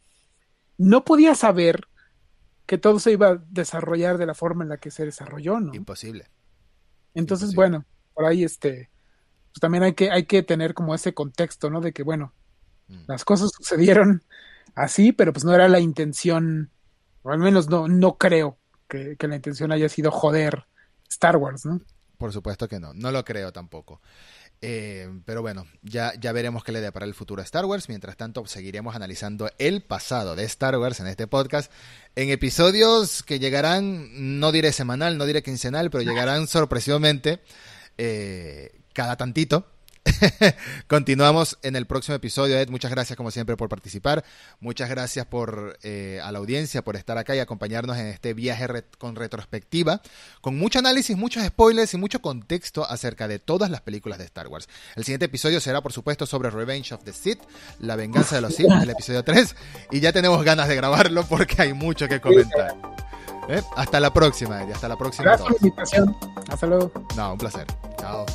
No podías saber que todo se iba a desarrollar de la forma en la que se desarrolló, ¿no? Imposible. Entonces, bueno, por ahí este, pues también hay que, hay que tener como ese contexto, ¿no? De que, bueno. Las cosas sucedieron así, pero pues no era la intención, o al menos no, no creo que, la intención haya sido joder Star Wars, ¿no? Por supuesto que no, no lo creo tampoco. Eh, pero bueno, ya, ya veremos qué le depara el futuro a Star Wars. Mientras tanto, seguiremos analizando el pasado de Star Wars en este podcast en episodios que llegarán, no diré semanal, no diré quincenal, pero llegarán sorpresivamente eh, cada tantito Continuamos en el próximo episodio, Ed. Muchas gracias, como siempre, por participar. Muchas gracias por eh, a la audiencia por estar acá y acompañarnos en este viaje con retrospectiva, con mucho análisis, muchos spoilers y mucho contexto acerca de todas las películas de Star Wars. El siguiente episodio será, por supuesto, sobre Revenge of the Sith, la venganza de los Sith, el episodio 3. Y ya tenemos ganas de grabarlo porque hay mucho que comentar. ¿Eh? Hasta la próxima, Ed. Hasta la próxima. Gracias por la invitación. Hasta luego. No, un placer. Chao.